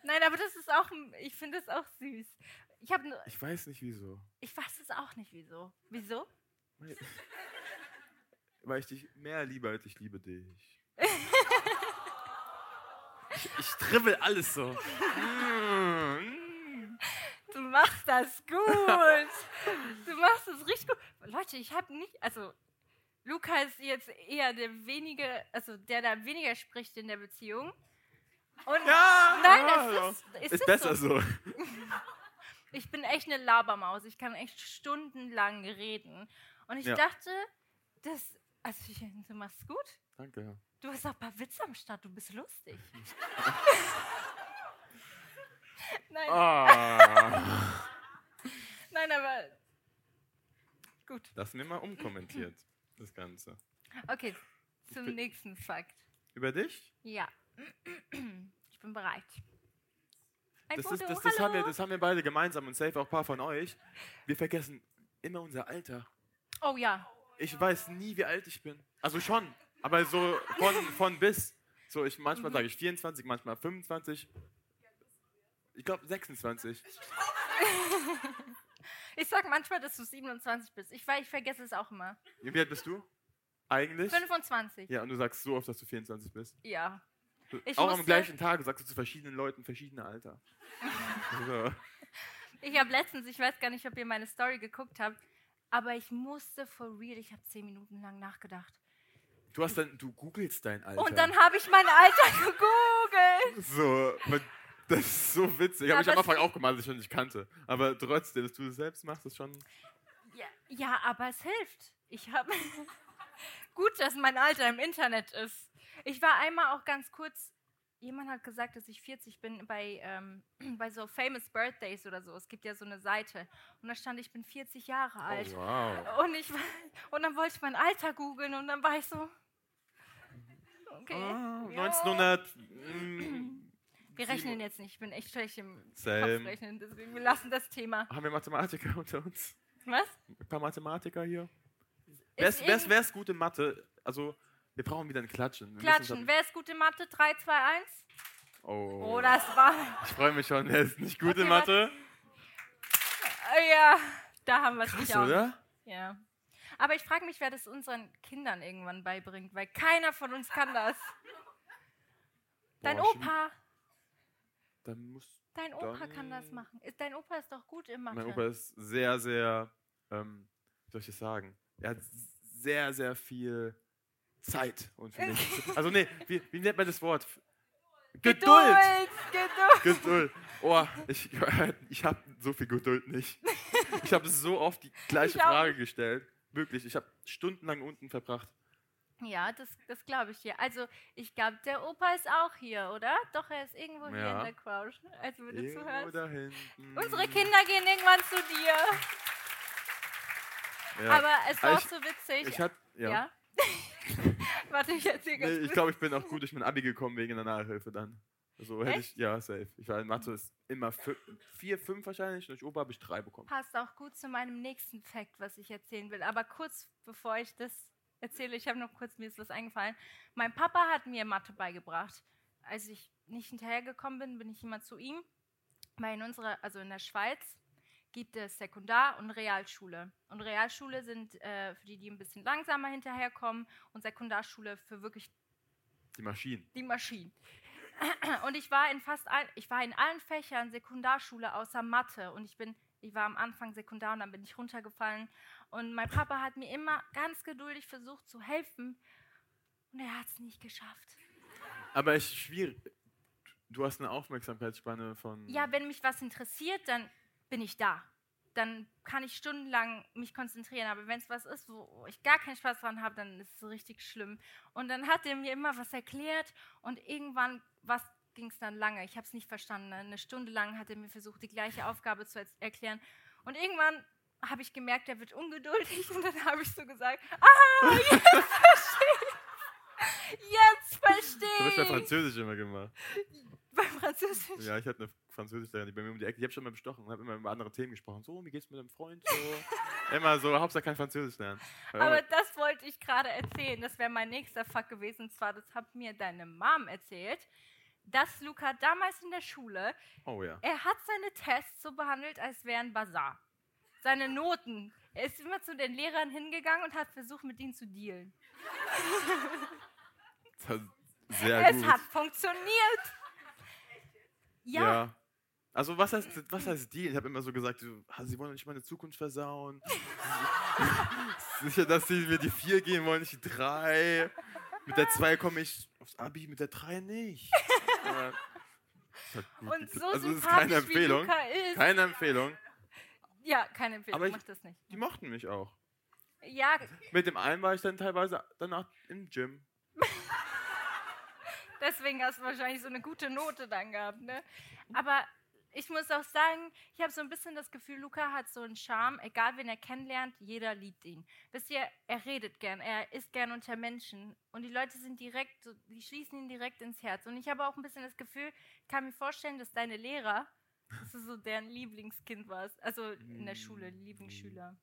Nein, aber das ist auch, ich finde es auch süß. Ich nur- Ich weiß nicht wieso. ich weiß es auch nicht, wieso. Wieso? Weil- Weil ich dich mehr liebe, als ich liebe dich. ich, ich alles so. Mm. Du machst das gut. Du machst es richtig gut. Leute, ich habe nicht, also Luca ist jetzt eher der wenige, also der da weniger spricht in der Beziehung. Und Ja! nein, ja, das ist, ist, ist es besser so. so. Ich bin echt eine Labermaus. Ich kann echt stundenlang reden. Und ich Ja. dachte, das, also ich, du machst es gut. Danke. Du hast auch ein paar Witze am Start. Du bist lustig. nein, Ah. nein, aber gut. Das mir mal umkommentiert, das Ganze. Okay, zum bin- nächsten Fakt. Über dich? Ja. Ich bin bereit. Ein Das, Foto, ist, das, das, haben wir, das haben wir beide gemeinsam und safe auch ein paar von euch. Wir vergessen immer unser Alter. Oh ja. Ich weiß nie, wie alt ich bin. Also schon, aber so von, von bis. So, ich, manchmal Mhm. sage ich 24, manchmal 25. Ich glaube 26. Ich sag manchmal, dass du 27 bist. Ich, ich vergesse es auch immer. Wie alt bist du? Eigentlich? 25. Ja, und du sagst so oft, dass du 24 bist. Ja. Ich auch am gleichen Tag sagst du zu verschiedenen Leuten verschiedene Alter. so. Ich habe letztens, ich weiß gar nicht, ob ihr meine Story geguckt habt, aber ich musste for real, ich habe 10 Minuten lang nachgedacht. Du hast dann, du googelst dein Alter. Und dann habe ich mein Alter gegoogelt. So, das ist so witzig. Habe ich am Anfang auch gemacht, dass ich schon nicht kannte. Aber trotzdem, dass du das selbst machst, ist schon. Ja, ja aber es hilft. Ich habe. Gut, dass mein Alter im Internet ist. Ich war einmal auch ganz kurz. Jemand hat gesagt, dass ich 40 bin bei, ähm, bei so Famous Birthdays oder so. Es gibt ja so eine Seite. Und da stand, ich bin 40 Jahre alt. Oh, wow. Und, ich, und dann wollte ich mein Alter googeln und dann war ich so. Okay. Ah, ja. 1900. Wir rechnen jetzt nicht. Ich bin echt schlecht im Same. Kopfrechnen. Deswegen wir lassen das Thema. Haben wir Mathematiker unter uns? Was? Ein paar Mathematiker hier? Wer ist, wer, ist, wer ist gut in Mathe? Also, wir brauchen wieder ein Klatschen. Wir Klatschen. Wer ist gut in Mathe? 3, 2, 1. Oh. Oh, das war. Ich freue mich schon, wer ist nicht gut Okay, in Mathe? Äh, Ja, da haben wir es nicht auch. oder? Ja. Aber ich frage mich, wer das unseren Kindern irgendwann beibringt, weil keiner von uns kann das. Dein Boah. Opa, Dann muss. dein Opa Dann- kann das machen. Ist, dein Opa ist doch gut in Mathe. Mein Opa ist sehr, sehr. Ähm, wie soll ich das sagen? Er hat sehr, sehr viel Zeit. Und für mich. Also, nee, wie, wie nennt man das Wort? Geduld! Geduld! Geduld! Oh, ich, ich habe so viel Geduld nicht. Ich habe so oft die gleiche. Frage gestellt. Wirklich, ich habe stundenlang unten verbracht. Ja, das, das glaube ich dir. Also, ich glaube, der Opa ist auch hier, oder? Doch, er ist irgendwo hier Ja. in der Couch, als würde Irgendwo zuhörst. da hinten. Unsere Kinder gehen irgendwann zu dir. Ja. Aber es war Aber auch so witzig. Ich hatte, ja. ja. Warte, ich erzähle ganz Nee, ich glaube, ich bin auch gut durch mein Abi gekommen wegen der Nachhilfe dann. So hätte Echt? ich, ja, safe. Ich war in Mathe ist immer vier, fünf wahrscheinlich. Durch Ober habe ich drei bekommen. Passt auch gut zu meinem nächsten Fact, was ich erzählen will. Aber kurz bevor ich das erzähle, ich habe noch kurz, mir ist was eingefallen. Mein Papa hat mir Mathe beigebracht. Als ich nicht hinterhergekommen bin, bin ich immer zu ihm. Weil in unserer, also in der Schweiz, gibt es Sekundar- und Realschule. Und Realschule sind äh, für die, die ein bisschen langsamer hinterherkommen und Sekundarschule für wirklich Die Maschinen. die Maschinen. Und ich war in fast allen, ich war in allen Fächern Sekundarschule außer Mathe und ich bin, ich war am Anfang Sekundar und dann bin ich runtergefallen und mein Papa hat mir immer ganz geduldig versucht zu helfen und er hat es nicht geschafft. Aber es ist schwierig. Du hast eine Aufmerksamkeitsspanne von. Ja, wenn mich was interessiert, dann bin ich da. Dann kann ich stundenlang mich konzentrieren. Aber wenn es was ist, wo ich gar keinen Spaß dran habe, dann ist es richtig schlimm. Und dann hat er mir immer was erklärt und irgendwann was ging es dann lange. Ich habe es nicht verstanden. Eine Stunde lang hat er mir versucht, die gleiche Aufgabe zu er- erklären. Und irgendwann habe ich gemerkt, er wird ungeduldig und dann habe ich so gesagt, ah, jetzt verstehe ich. Jetzt Das habe ich bei verstehe ich. Französisch immer gemacht. Beim Französisch. Ja, ich hatte eine Französischlehrerin, die bei mir um die Ecke, die habe schon mal bestochen und habe immer über andere Themen gesprochen. So, wie geht's mit deinem Freund? So. immer so, Hauptsache kein Französisch lernen. Aber das wollte ich gerade erzählen. Das wäre mein nächster Fuck gewesen. Und zwar, das hat mir deine Mom erzählt, dass Luca damals in der Schule, oh ja. er hat seine Tests so behandelt, als wären Bazar. Seine Noten. Er ist immer zu den Lehrern hingegangen und hat versucht, mit ihnen zu dealen. Das sehr es gut. hat funktioniert. Ja, Ja. Also was heißt, was heißt die? Ich habe immer so gesagt, sie wollen nicht meine Zukunft versauen. Sicher, dass sie mir die 4 geben wollen, nicht die 3. Mit der 2 komme ich aufs Abi, mit der 3 nicht. Aber es hat gut und so also es ist sympathisch keine Empfehlung. Ist. Keine Empfehlung. ja, keine Empfehlung, Aber ich- mach das nicht. Die mochten mich auch. Ja, Mit dem einen war ich dann teilweise danach im Gym. Deswegen hast du wahrscheinlich so eine gute Note dann gehabt, ne? Aber ich muss auch sagen, ich habe so ein bisschen das Gefühl, Luca hat so einen Charme, egal wen er kennenlernt, jeder liebt ihn. Wisst ihr, er redet gern, er ist gern unter Menschen und die Leute sind direkt, so, die schließen ihn direkt ins Herz. Und ich habe auch ein bisschen das Gefühl, ich kann mir vorstellen, dass deine Lehrer, dass du so deren Lieblingskind warst, also in der Schule, Lieblingsschüler.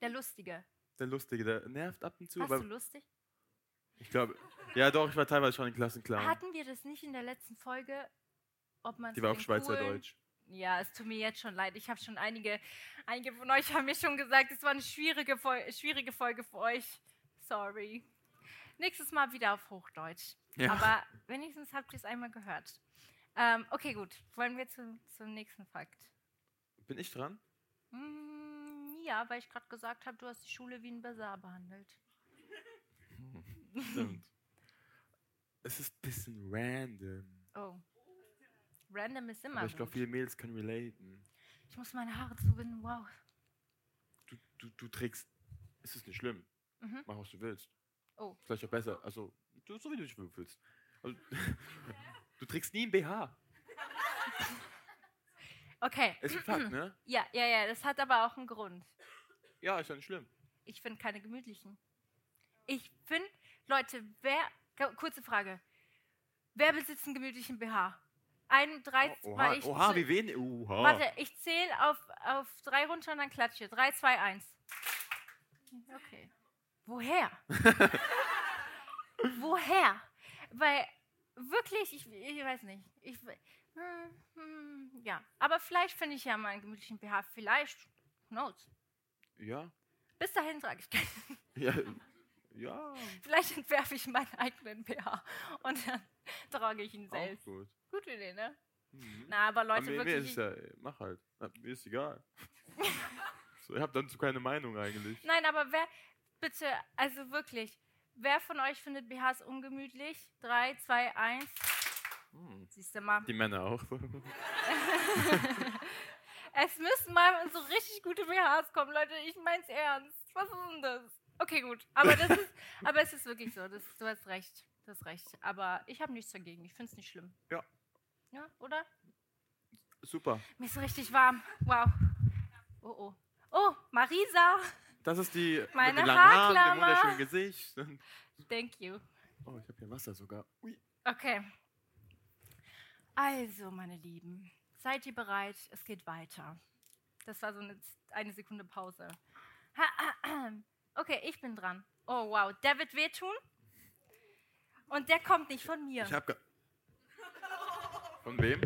Der Lustige. Der Lustige, der nervt ab und zu. Warst du lustig? ich glaube, ja doch, ich war teilweise schon ein Klassenclown. Hatten wir das nicht in der letzten Folge? Ob man Die war auf Schweizerdeutsch. Ja, es tut mir jetzt schon leid. Ich habe schon einige, einige von euch haben mir schon gesagt, es war eine schwierige, Fol schwierige Folge für euch. Sorry. Nächstes Mal wieder auf Hochdeutsch. Ja. Aber wenigstens habt ihr es einmal gehört. Ähm, okay, gut. Wollen wir zu, zum nächsten Fakt? Bin ich dran? Mm, ja, weil ich gerade gesagt habe, du hast die Schule wie ein Basar behandelt. Stimmt. es ist ein bisschen random. Oh. Random ist immer Aber ich glaube, viele Mädels können relaten. Ich muss meine Haare zubinden. Wow. Du, du, du trägst. Es ist nicht schlimm. Mhm. Mach, was du willst. Oh. Vielleicht auch besser. Also, du, so wie du dich willst. Also, du trägst nie ein BH. Okay. Ist ein Fakt, ne? Ja, ja, ja, das hat aber auch einen Grund. Ja, ist ja nicht schlimm. Ich finde keine gemütlichen. Ich finde, Leute, wer, kurze Frage, wer besitzt einen gemütlichen BH? Ein, drei, Oh, oha, ich, oha, wie wenig. Oha. Warte, ich zähle auf, auf drei runter und dann klatsche. Drei, zwei, eins. Okay. Woher? Woher? Weil wirklich, ich, ich weiß nicht. Ich, hm, hm, ja, aber vielleicht finde ich ja mal einen gemütlichen BH. Vielleicht. Who knows? Ja. Bis dahin trage ich keinen. Ja. Ja. Vielleicht entwerfe ich meinen eigenen BH und dann trage ich ihn Auch selbst. gut. Gute Idee, ne? Mhm. Na, aber Aber Leute, mir, mir wirklich. ist es ja, mach halt. Mir ist egal. so, ihr habt dann so keine Meinung eigentlich. Nein, aber wer, bitte, also wirklich, wer von euch findet BHs ungemütlich? Drei, zwei, eins. Hm. Siehst du mal. Die Männer auch. Es müssen mal so richtig gute BHs kommen, Leute. Ich mein's ernst. Was ist denn das? Okay, gut. Aber, das ist, aber es ist wirklich so. Das, du hast recht. Du hast recht. Aber ich habe nichts dagegen. Ich finde es nicht schlimm. Ja. Ja, oder? Super. Mir ist richtig warm. Wow. Oh, oh. Oh, Marisa. Das ist die Meine mit den langen Haaren, dem wunderschönen Gesicht. Thank you. Oh, ich habe hier Wasser sogar. Ui. Okay. Also, meine Lieben, seid ihr bereit? Es geht weiter. Das war so eine, eine Sekunde Pause. Okay, ich bin dran. Oh, wow. Der wird wehtun. Und der kommt nicht von mir. Ich habe Von wem?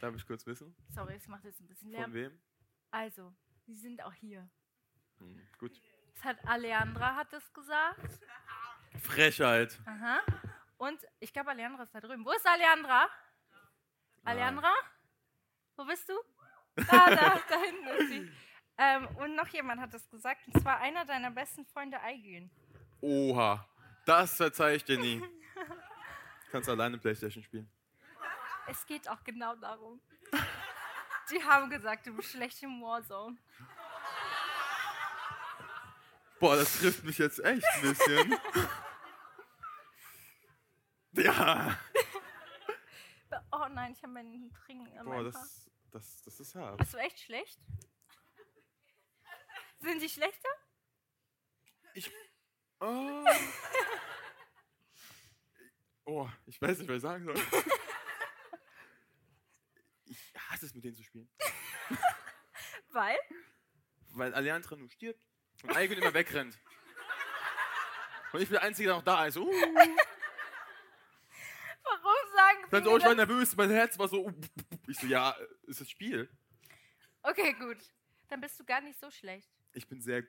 Darf ich kurz wissen? Sorry, es macht jetzt ein bisschen Von Lärm. wem? Also, sie sind auch hier. Hm, gut. Das hat Aleandra hat das gesagt. Frechheit. Aha. Und ich glaube, Aleandra ist da drüben. Wo ist Aleandra? Aleandra? Wo bist du? Da, da, da hinten ist sie. Ähm, und noch jemand hat das gesagt, und zwar einer deiner besten Freunde, Aigün. Oha. Das verzeih ich dir nie. Kannst alleine Playstation spielen. Es geht auch genau darum. Die haben gesagt, du bist schlecht im Warzone. Boah, das trifft mich jetzt echt ein bisschen. ja. Oh nein, ich habe meinen Trinken an Boah, das, das, das ist hart. Bist du echt schlecht? Sind die schlechter? Ich. Oh. oh, ich weiß nicht, was ich sagen soll. Hasse es, mit denen zu spielen. Weil? Weil Alliantra nur stirbt und Eigen immer wegrennt. Und ich bin der Einzige, der noch da ist. Uh. Warum sagen sie Dann so, ich war nervös, mein Herz war so. uh, Ich so, ja, ist das Spiel. Okay, gut. Dann bist du gar nicht so schlecht. Ich bin sehr.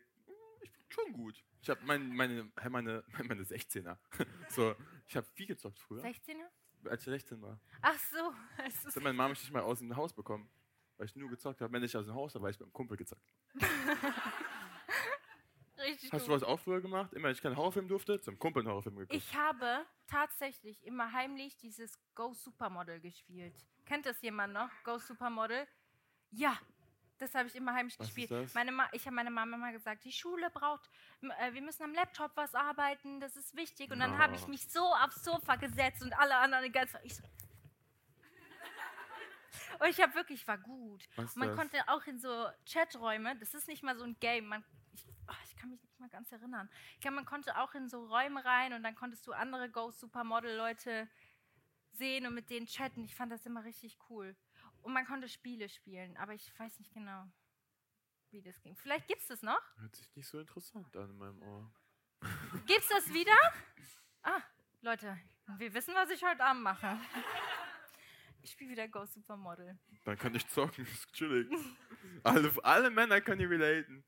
Ich bin schon gut. Ich habe mein, meine, meine, meine 16er. So, ich habe viel gezockt früher, 16er? Als ich 16 war. Ach so. Es Das ist, hat meine Mama mich nicht mal aus dem Haus bekommen. Weil ich nur gezockt habe. Wenn ich aus dem Haus war, war ich beim Kumpel gezockt. richtig Hast du gut. was auch früher gemacht? Immer, wenn ich keinen Horrorfilm durfte, zum Kumpel einen Horrorfilm geguckt. Ich habe tatsächlich immer heimlich dieses Go Supermodel gespielt. Kennt das jemand noch? Go Supermodel? Ja, das habe ich immer heimlich Was gespielt. Meine Ma ich habe meiner Mama mal gesagt, die Schule braucht, äh, wir müssen am Laptop was arbeiten, das ist wichtig. Und dann habe ich Oh. mich so aufs Sofa gesetzt und alle anderen Zeit. Ich so, und ich habe wirklich, war gut. Was Und man das? konnte auch in so Chaträume, das ist nicht mal so ein Game, man, ich, ach, ich kann mich nicht mal ganz erinnern. Ich glaube, man konnte auch in so Räume rein und dann konntest du andere Ghost Supermodel Leute sehen und mit denen chatten. Ich fand das immer richtig cool. Und man konnte Spiele spielen, aber ich weiß nicht genau, wie das ging. Vielleicht gibt's das noch? Hört sich nicht so interessant an in meinem Ohr. Gibt's das wieder? Ah, Leute, wir wissen, was ich heute Abend mache. Ich spiele wieder Ghost Supermodel. Dann kann ich zocken, ist chillig. alle, alle Männer können hier relaten.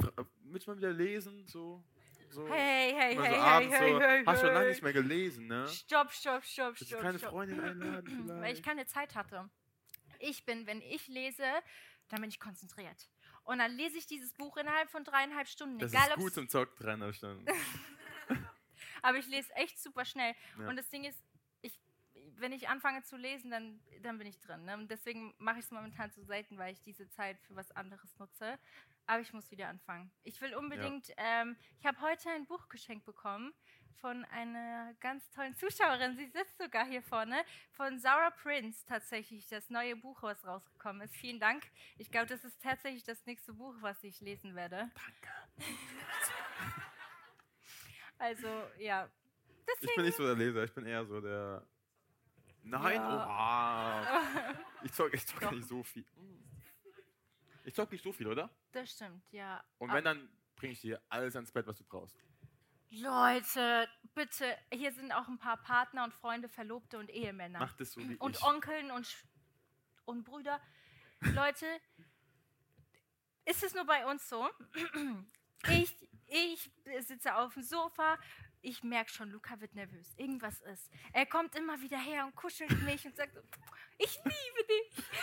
Fra- Willst du mal wieder lesen? So. so Hey, hey, hey, so hey, abends hey, so, hey, Hast schon lange hey. nicht mehr gelesen, ne? Stopp, stopp, stopp, Willst du stopp. keine stopp. Freundin einladen vielleicht? Weil ich keine Zeit hatte. Ich bin, wenn ich lese, dann bin ich konzentriert. Und dann lese ich dieses Buch innerhalb von dreieinhalb Stunden. das egal, ist gut zum Zock dreieinhalb Stunden. aber ich lese echt super schnell. Ja. Und das Ding ist, ich, wenn ich anfange zu lesen, dann, dann bin ich drin. Ne? Und deswegen mache ich es momentan so selten, weil ich diese Zeit für was anderes nutze. Aber ich muss wieder anfangen. Ich will unbedingt, ähm, ich habe heute ein Buch geschenkt bekommen von einer ganz tollen Zuschauerin. Sie sitzt sogar hier vorne. Von Sarah Prince tatsächlich, das neue Buch, was rausgekommen ist. Vielen Dank. Ich glaube, das ist tatsächlich das nächste Buch, was ich lesen werde. Danke. also, ja. Deswegen, Ich bin nicht so der Leser, ich bin eher so der. Nein, oha. Ich zocke ich zock nicht so viel. Ich zocke nicht so viel, oder? das stimmt, ja. Und wenn, dann bringe ich dir alles ans Bett, was du brauchst. Leute, bitte, hier sind auch ein paar Partner und Freunde, Verlobte und Ehemänner. Mach das so wie und ich. Onkeln und, Sch- und Brüder. Leute, ist es nur bei uns so? Ich, ich sitze auf dem Sofa, ich merke schon, Luca wird nervös. Irgendwas ist. Er kommt immer wieder her und kuschelt mich und sagt, ich liebe dich.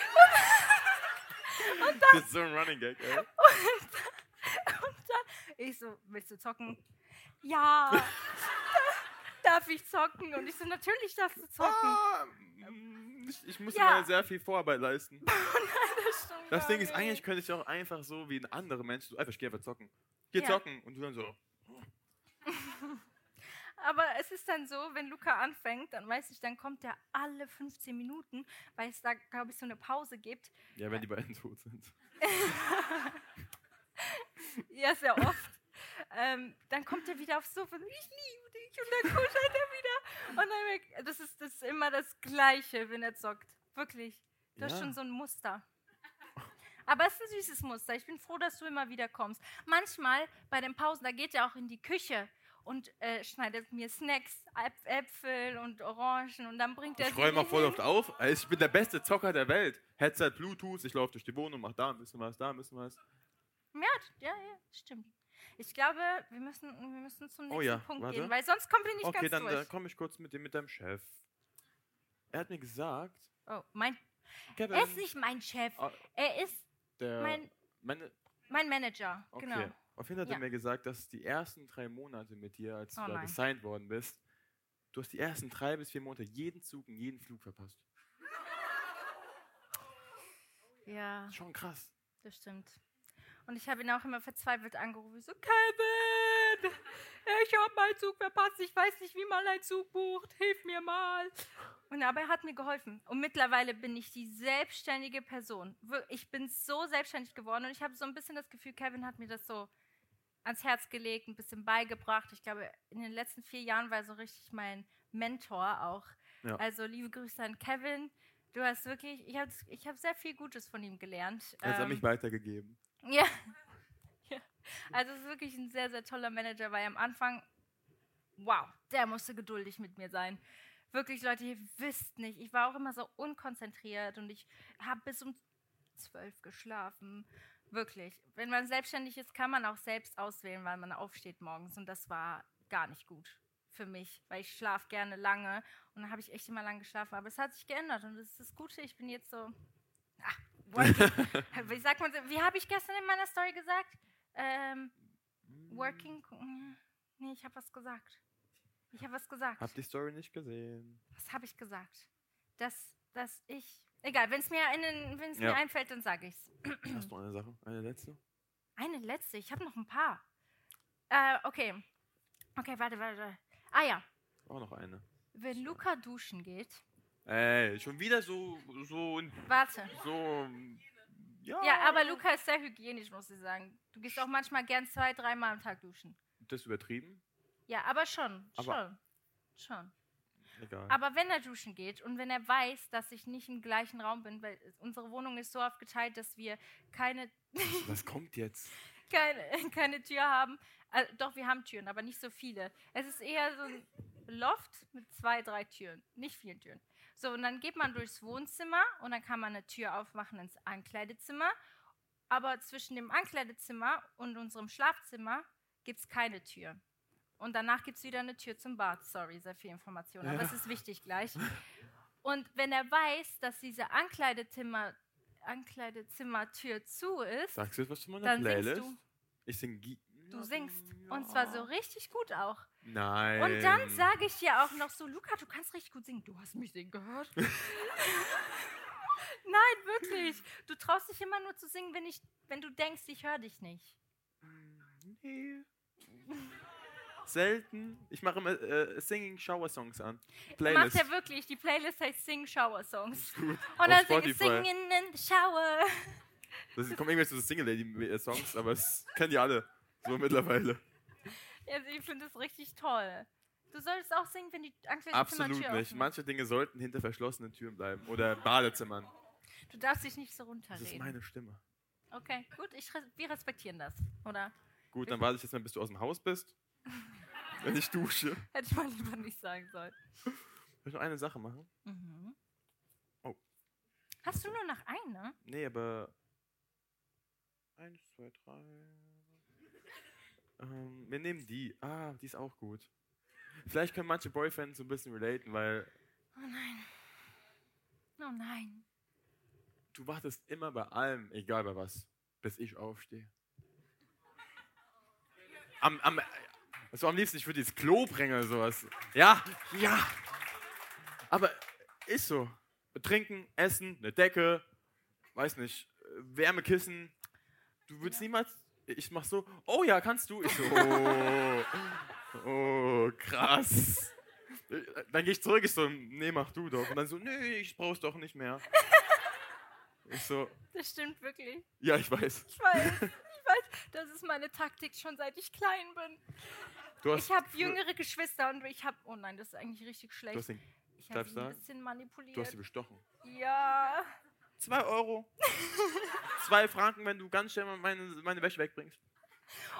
Das ist so ein Running Gag, ey. Und dann, ich so, willst du zocken? Ja. Darf ich zocken? Und ich so, natürlich darfst du zocken. Ah, mm, ich, ich muss Ja. immer sehr viel Vorarbeit leisten. Das, stimmt Das Ding ist, eigentlich könnte ich auch einfach so wie ein anderer Mensch, so einfach, ich geh einfach zocken. Geh Ja. zocken. Und du dann so, Aber es ist dann so, wenn Luca anfängt, dann weiß ich, dann kommt er alle 15 Minuten, weil es da, glaube ich, so eine Pause gibt. ja, wenn die beiden tot sind. Ja, sehr oft. Ähm, dann kommt er wieder aufs Sofa und ich liebe dich und dann kuschelt er wieder. Und dann, das, ist, das ist immer das Gleiche, wenn er zockt. Wirklich. Du hast Ja. schon so ein Muster. Aber es ist ein süßes Muster. Ich bin froh, dass du immer wieder kommst. Manchmal bei den Pausen, da geht er auch in die Küche und äh, schneidet mir Snacks, Äp- Äpfel und Orangen und dann bringt er Ich räume mal voll oft auf. Ich bin der beste Zocker der Welt. Headset, Bluetooth, ich laufe durch die Wohnung, mach da ein bisschen was, da ein bisschen was. Ja, ja, ja, stimmt. Ich glaube, wir müssen, wir müssen zum nächsten Oh ja, Punkt warte. gehen, weil sonst kommen wir nicht Okay, ganz dann durch. äh, komme ich kurz mit dem mit deinem Chef. Er hat mir gesagt, oh, mein, Kevin, er ist nicht mein Chef. Ah, Er ist der, mein, meine, mein Manager. okay. Genau. Auf jeden Fall hat Ja. er mir gesagt, dass die ersten drei Monate mit dir, als du Oh da nein. gesigned worden bist, du hast die ersten drei bis vier Monate jeden Zug und jeden Flug verpasst. Ja, Schon krass. das stimmt. Und ich habe ihn auch immer verzweifelt angerufen. So, Kevin, ich habe meinen Zug verpasst. Ich weiß nicht, wie man einen Zug bucht. Hilf mir mal. Und aber er hat mir geholfen. Und mittlerweile bin ich die selbstständige Person. Ich bin so selbstständig geworden. Und ich habe so ein bisschen das Gefühl, Kevin hat mir das so ans Herz gelegt, ein bisschen beigebracht. Ich glaube, in den letzten vier Jahren war er so richtig mein Mentor auch. Ja. Also liebe Grüße an Kevin. Du hast wirklich, ich habe ich hab sehr viel Gutes von ihm gelernt. Er hat Ähm, mich weitergegeben. Ja. ja. Also es ist wirklich ein sehr, sehr toller Manager, weil am Anfang, wow, der musste geduldig mit mir sein. Wirklich, Leute, ihr wisst nicht, ich war auch immer so unkonzentriert und ich habe bis um zwölf geschlafen. Wirklich. Wenn man selbstständig ist, kann man auch selbst auswählen, weil man aufsteht morgens und das war gar nicht gut für mich, weil ich schlafe gerne lange und dann habe ich echt immer lang geschlafen. Aber es hat sich geändert und das ist das Gute. Ich bin jetzt so, working. wie sagt man, wie habe ich gestern in meiner Story gesagt? Ähm, working, nee, ich habe was gesagt. Ich habe was gesagt. Hab die Story nicht gesehen. Was habe ich gesagt? Dass, dass ich, egal, wenn es mir, in wenn's Ja. mir einfällt, dann sage ich es. Hast du eine Sache? Eine letzte? Eine letzte, ich habe noch ein paar. Äh, okay. Okay, warte, warte, warte. Ah ja, Auch noch eine. wenn Luca duschen geht, Ey, schon wieder so, so, warte. so, ja. Ja, aber Luca ist sehr hygienisch, muss ich sagen. Du gehst auch manchmal gern zwei, dreimal am Tag duschen. Das ist übertrieben? Ja, aber schon, Aber- schon, schon. Egal. Aber wenn er duschen geht und wenn er weiß, dass ich nicht im gleichen Raum bin, weil unsere Wohnung ist so aufgeteilt, dass wir keine, Was kommt jetzt? keine, keine Tür haben. Äh, doch, wir haben Türen, aber nicht so viele. Es ist eher so ein Loft mit zwei, drei Türen, nicht vielen Türen. So, und dann geht man durchs Wohnzimmer und dann kann man eine Tür aufmachen ins Ankleidezimmer. Aber zwischen dem Ankleidezimmer und unserem Schlafzimmer gibt es keine Tür. Und danach gibt es wieder eine Tür zum Bad. Sorry, sehr viel Information, aber Ja. es ist wichtig gleich. Und wenn er weiß, dass diese Ankleidezimmer, Ankleidezimmertür zu ist, Sagst du jetzt was zu meiner Dann singst Playlist? du. Ich sing du singst. ja. Und zwar so richtig gut auch. Nein. Und dann sage ich dir auch noch so, Luca, du kannst richtig gut singen. Du hast mich singen gehört. Nein, wirklich. Du traust dich immer nur zu singen, wenn, ich, wenn du denkst, ich höre dich nicht. Nee. Selten. Ich mache immer äh, Singing Shower Songs an. Macht Playlist. er wirklich. Die Playlist heißt Sing Shower Songs. Und dann singe ich. Singing in the Shower. Das kommen irgendwelche so Single Lady Songs, aber es kennen die alle. So mittlerweile. Also ich finde das richtig toll. Du solltest auch singen, wenn die Absolut Ankleidezimmertür nicht. offen. Manche Dinge sollten hinter verschlossenen Türen bleiben. Oder Badezimmern. Du darfst dich nicht so Das runterreden. ist meine Stimme. Okay, gut, ich, wir respektieren das, oder? Gut, dann warte ich jetzt mal, bis du aus dem Haus bist. Wenn ich dusche. Hätte ich mal lieber nicht sagen sollen. Soll ich noch eine Sache machen? Mhm. Oh. Hast du nur noch eine? Nee, aber. Eins, zwei, drei. Ähm, wir nehmen die. Ah, die ist auch gut. Vielleicht können manche Boyfriends so ein bisschen relaten, weil Oh nein. Oh nein. du wartest immer bei allem, egal bei was, bis ich aufstehe. Am, am, also am liebsten, ich würde ins Klo bringen oder sowas. Ja, ja. Aber ist so. Trinken, essen, eine Decke, weiß nicht, Wärmekissen. Du würdest niemals. Ich mach so, oh ja, kannst du? Ich so, oh, oh krass. Dann gehe ich zurück, ich so, nee, mach du doch. Und dann so, nee, ich brauch's doch nicht mehr. Ich so, Das stimmt wirklich. ja, ich weiß. Ich weiß. Ich weiß, das ist meine Taktik schon seit ich klein bin. Du Ich habe jüngere Geschwister und ich habe. Oh nein, das ist eigentlich richtig Du schlecht. hast, den, Ich habe sie ein bisschen du manipuliert. hast sie bestochen. Ja. Zwei Euro. Zwei Franken, wenn du ganz schnell meine, meine Wäsche wegbringst.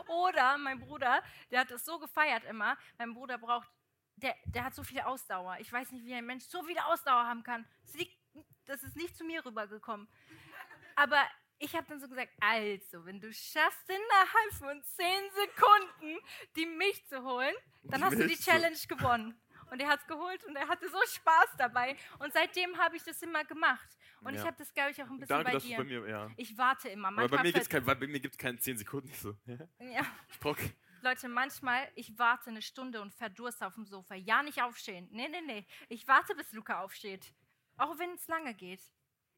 Oder mein Bruder, der hat das so gefeiert immer. Mein Bruder braucht, der, der hat so viel Ausdauer. Ich weiß nicht, wie ein Mensch so viel Ausdauer haben kann. Das, liegt, das ist nicht zu mir rübergekommen. Aber ich habe dann so gesagt, also, wenn du schaffst, innerhalb von zehn Sekunden die Milch zu holen, dann hast du die Challenge gewonnen. Und er hat es geholt und er hatte so Spaß dabei. Und seitdem habe ich das immer gemacht. Und ich Ja. habe das, glaube ich, auch ein bisschen Danke, bei dir. bei mir, ja. ich warte immer. Aber Manchmal bei mir gibt es kein, bei mir gibt's keine 10 Sekunden. Ich so, ja. ich brauch, Leute, manchmal, ich warte eine Stunde und verdurste auf dem Sofa. Ja, nicht aufstehen. Nee, nee, nee. Ich warte, bis Luca aufsteht. Auch wenn es lange geht.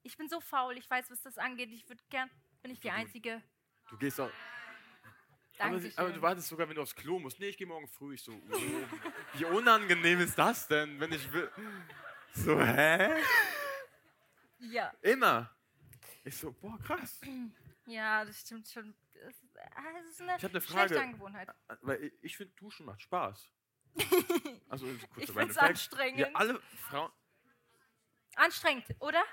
Ich bin so faul, ich weiß, was das angeht. Ich würde gern. Bin ich die Einzige? du gehst auch. Aber, Danke. sie- aber du wartest sogar, wenn du aufs Klo musst. Nee, ich gehe morgen früh. Ich so, oh, wie unangenehm ist das denn, wenn ich will. So, hä? Ja, Immer. Ich so, boah, krass. ja, das stimmt schon. Das ist, ah, ist eine Ich hab eine schlechte Frage. Angewohnheit. Weil ich, ich finde, Duschen macht Spaß. Also, kurz Ich find's Fact. anstrengend. Ja, alle Frauen. Anstrengend, oder?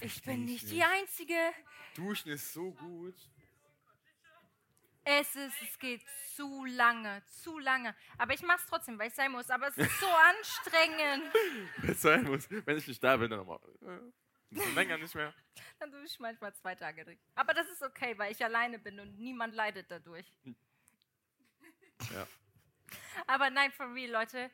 Ich bin nicht die. Einzige. Duschen ist so gut. Es ist, es geht zu lange, zu lange. Aber ich mach's trotzdem, weil ich sein muss. Aber es ist so anstrengend. Wenn es sein muss. Wenn ich nicht da bin, dann nochmal. Ein bisschen länger nicht mehr. Dann tue ich manchmal zwei Tage drin. Aber das ist okay, weil ich alleine bin und niemand leidet dadurch. Ja. Aber nein, for real, Leute.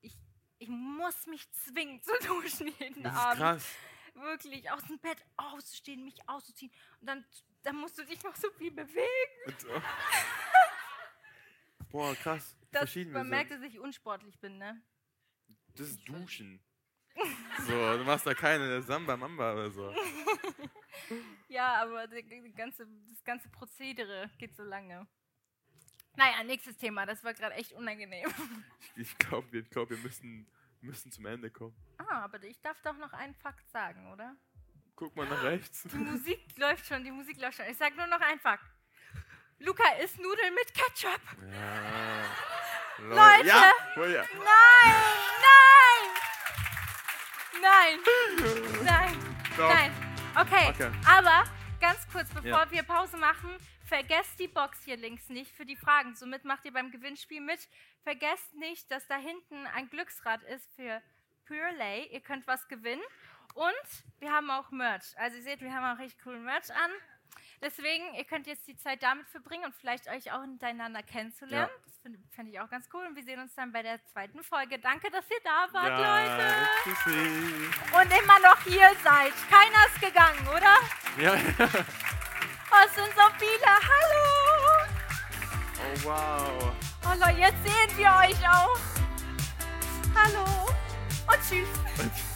Ich, ich muss mich zwingen zu duschen jeden Das ist Abend. krass. Wirklich, aus dem Bett auszustehen, mich auszuziehen. Und dann, dann musst du dich noch so viel bewegen. Und, boah, krass. Das, man merkt, dass ich unsportlich bin, ne? Das ist Duschen. So, du machst da keine Samba Mamba oder so. Ja, aber die, die ganze, das ganze Prozedere geht so lange. Naja, nächstes Thema. Das war gerade echt unangenehm. Ich glaube, wir, glaub, wir müssen, müssen zum Ende kommen. Ah, aber ich darf doch noch einen Fakt sagen, oder? Guck mal nach rechts. Die Musik läuft schon, die Musik läuft schon. Ich sag nur noch einen Fakt. Luca isst Nudeln mit Ketchup. Ja. Leute! Ja, oh ja. Nein! Nein! Nein! Nein! Doch. Nein! Okay, Okay. aber ganz kurz, bevor Ja. wir Pause machen, vergesst die Box hier links nicht für die Fragen. Somit macht ihr beim Gewinnspiel mit. Vergesst nicht, dass da hinten ein Glücksrad ist für Pure Lay. Ihr könnt was gewinnen. Und wir haben auch Merch. Also ihr seht, wir haben auch richtig coolen Merch an. Deswegen, ihr könnt jetzt die Zeit damit verbringen und vielleicht euch auch miteinander kennenzulernen. Ja. Das finde fänd ich auch ganz cool. Und wir sehen uns dann bei der zweiten Folge. Danke, dass ihr da wart, ja, Leute. Tschüssi. Und immer noch hier seid. Keiner ist gegangen, oder? Ja. Oh, es sind so viele. Hallo. Oh, wow. Oh Leute, jetzt sehen wir euch auch. Hallo. Und tschüss.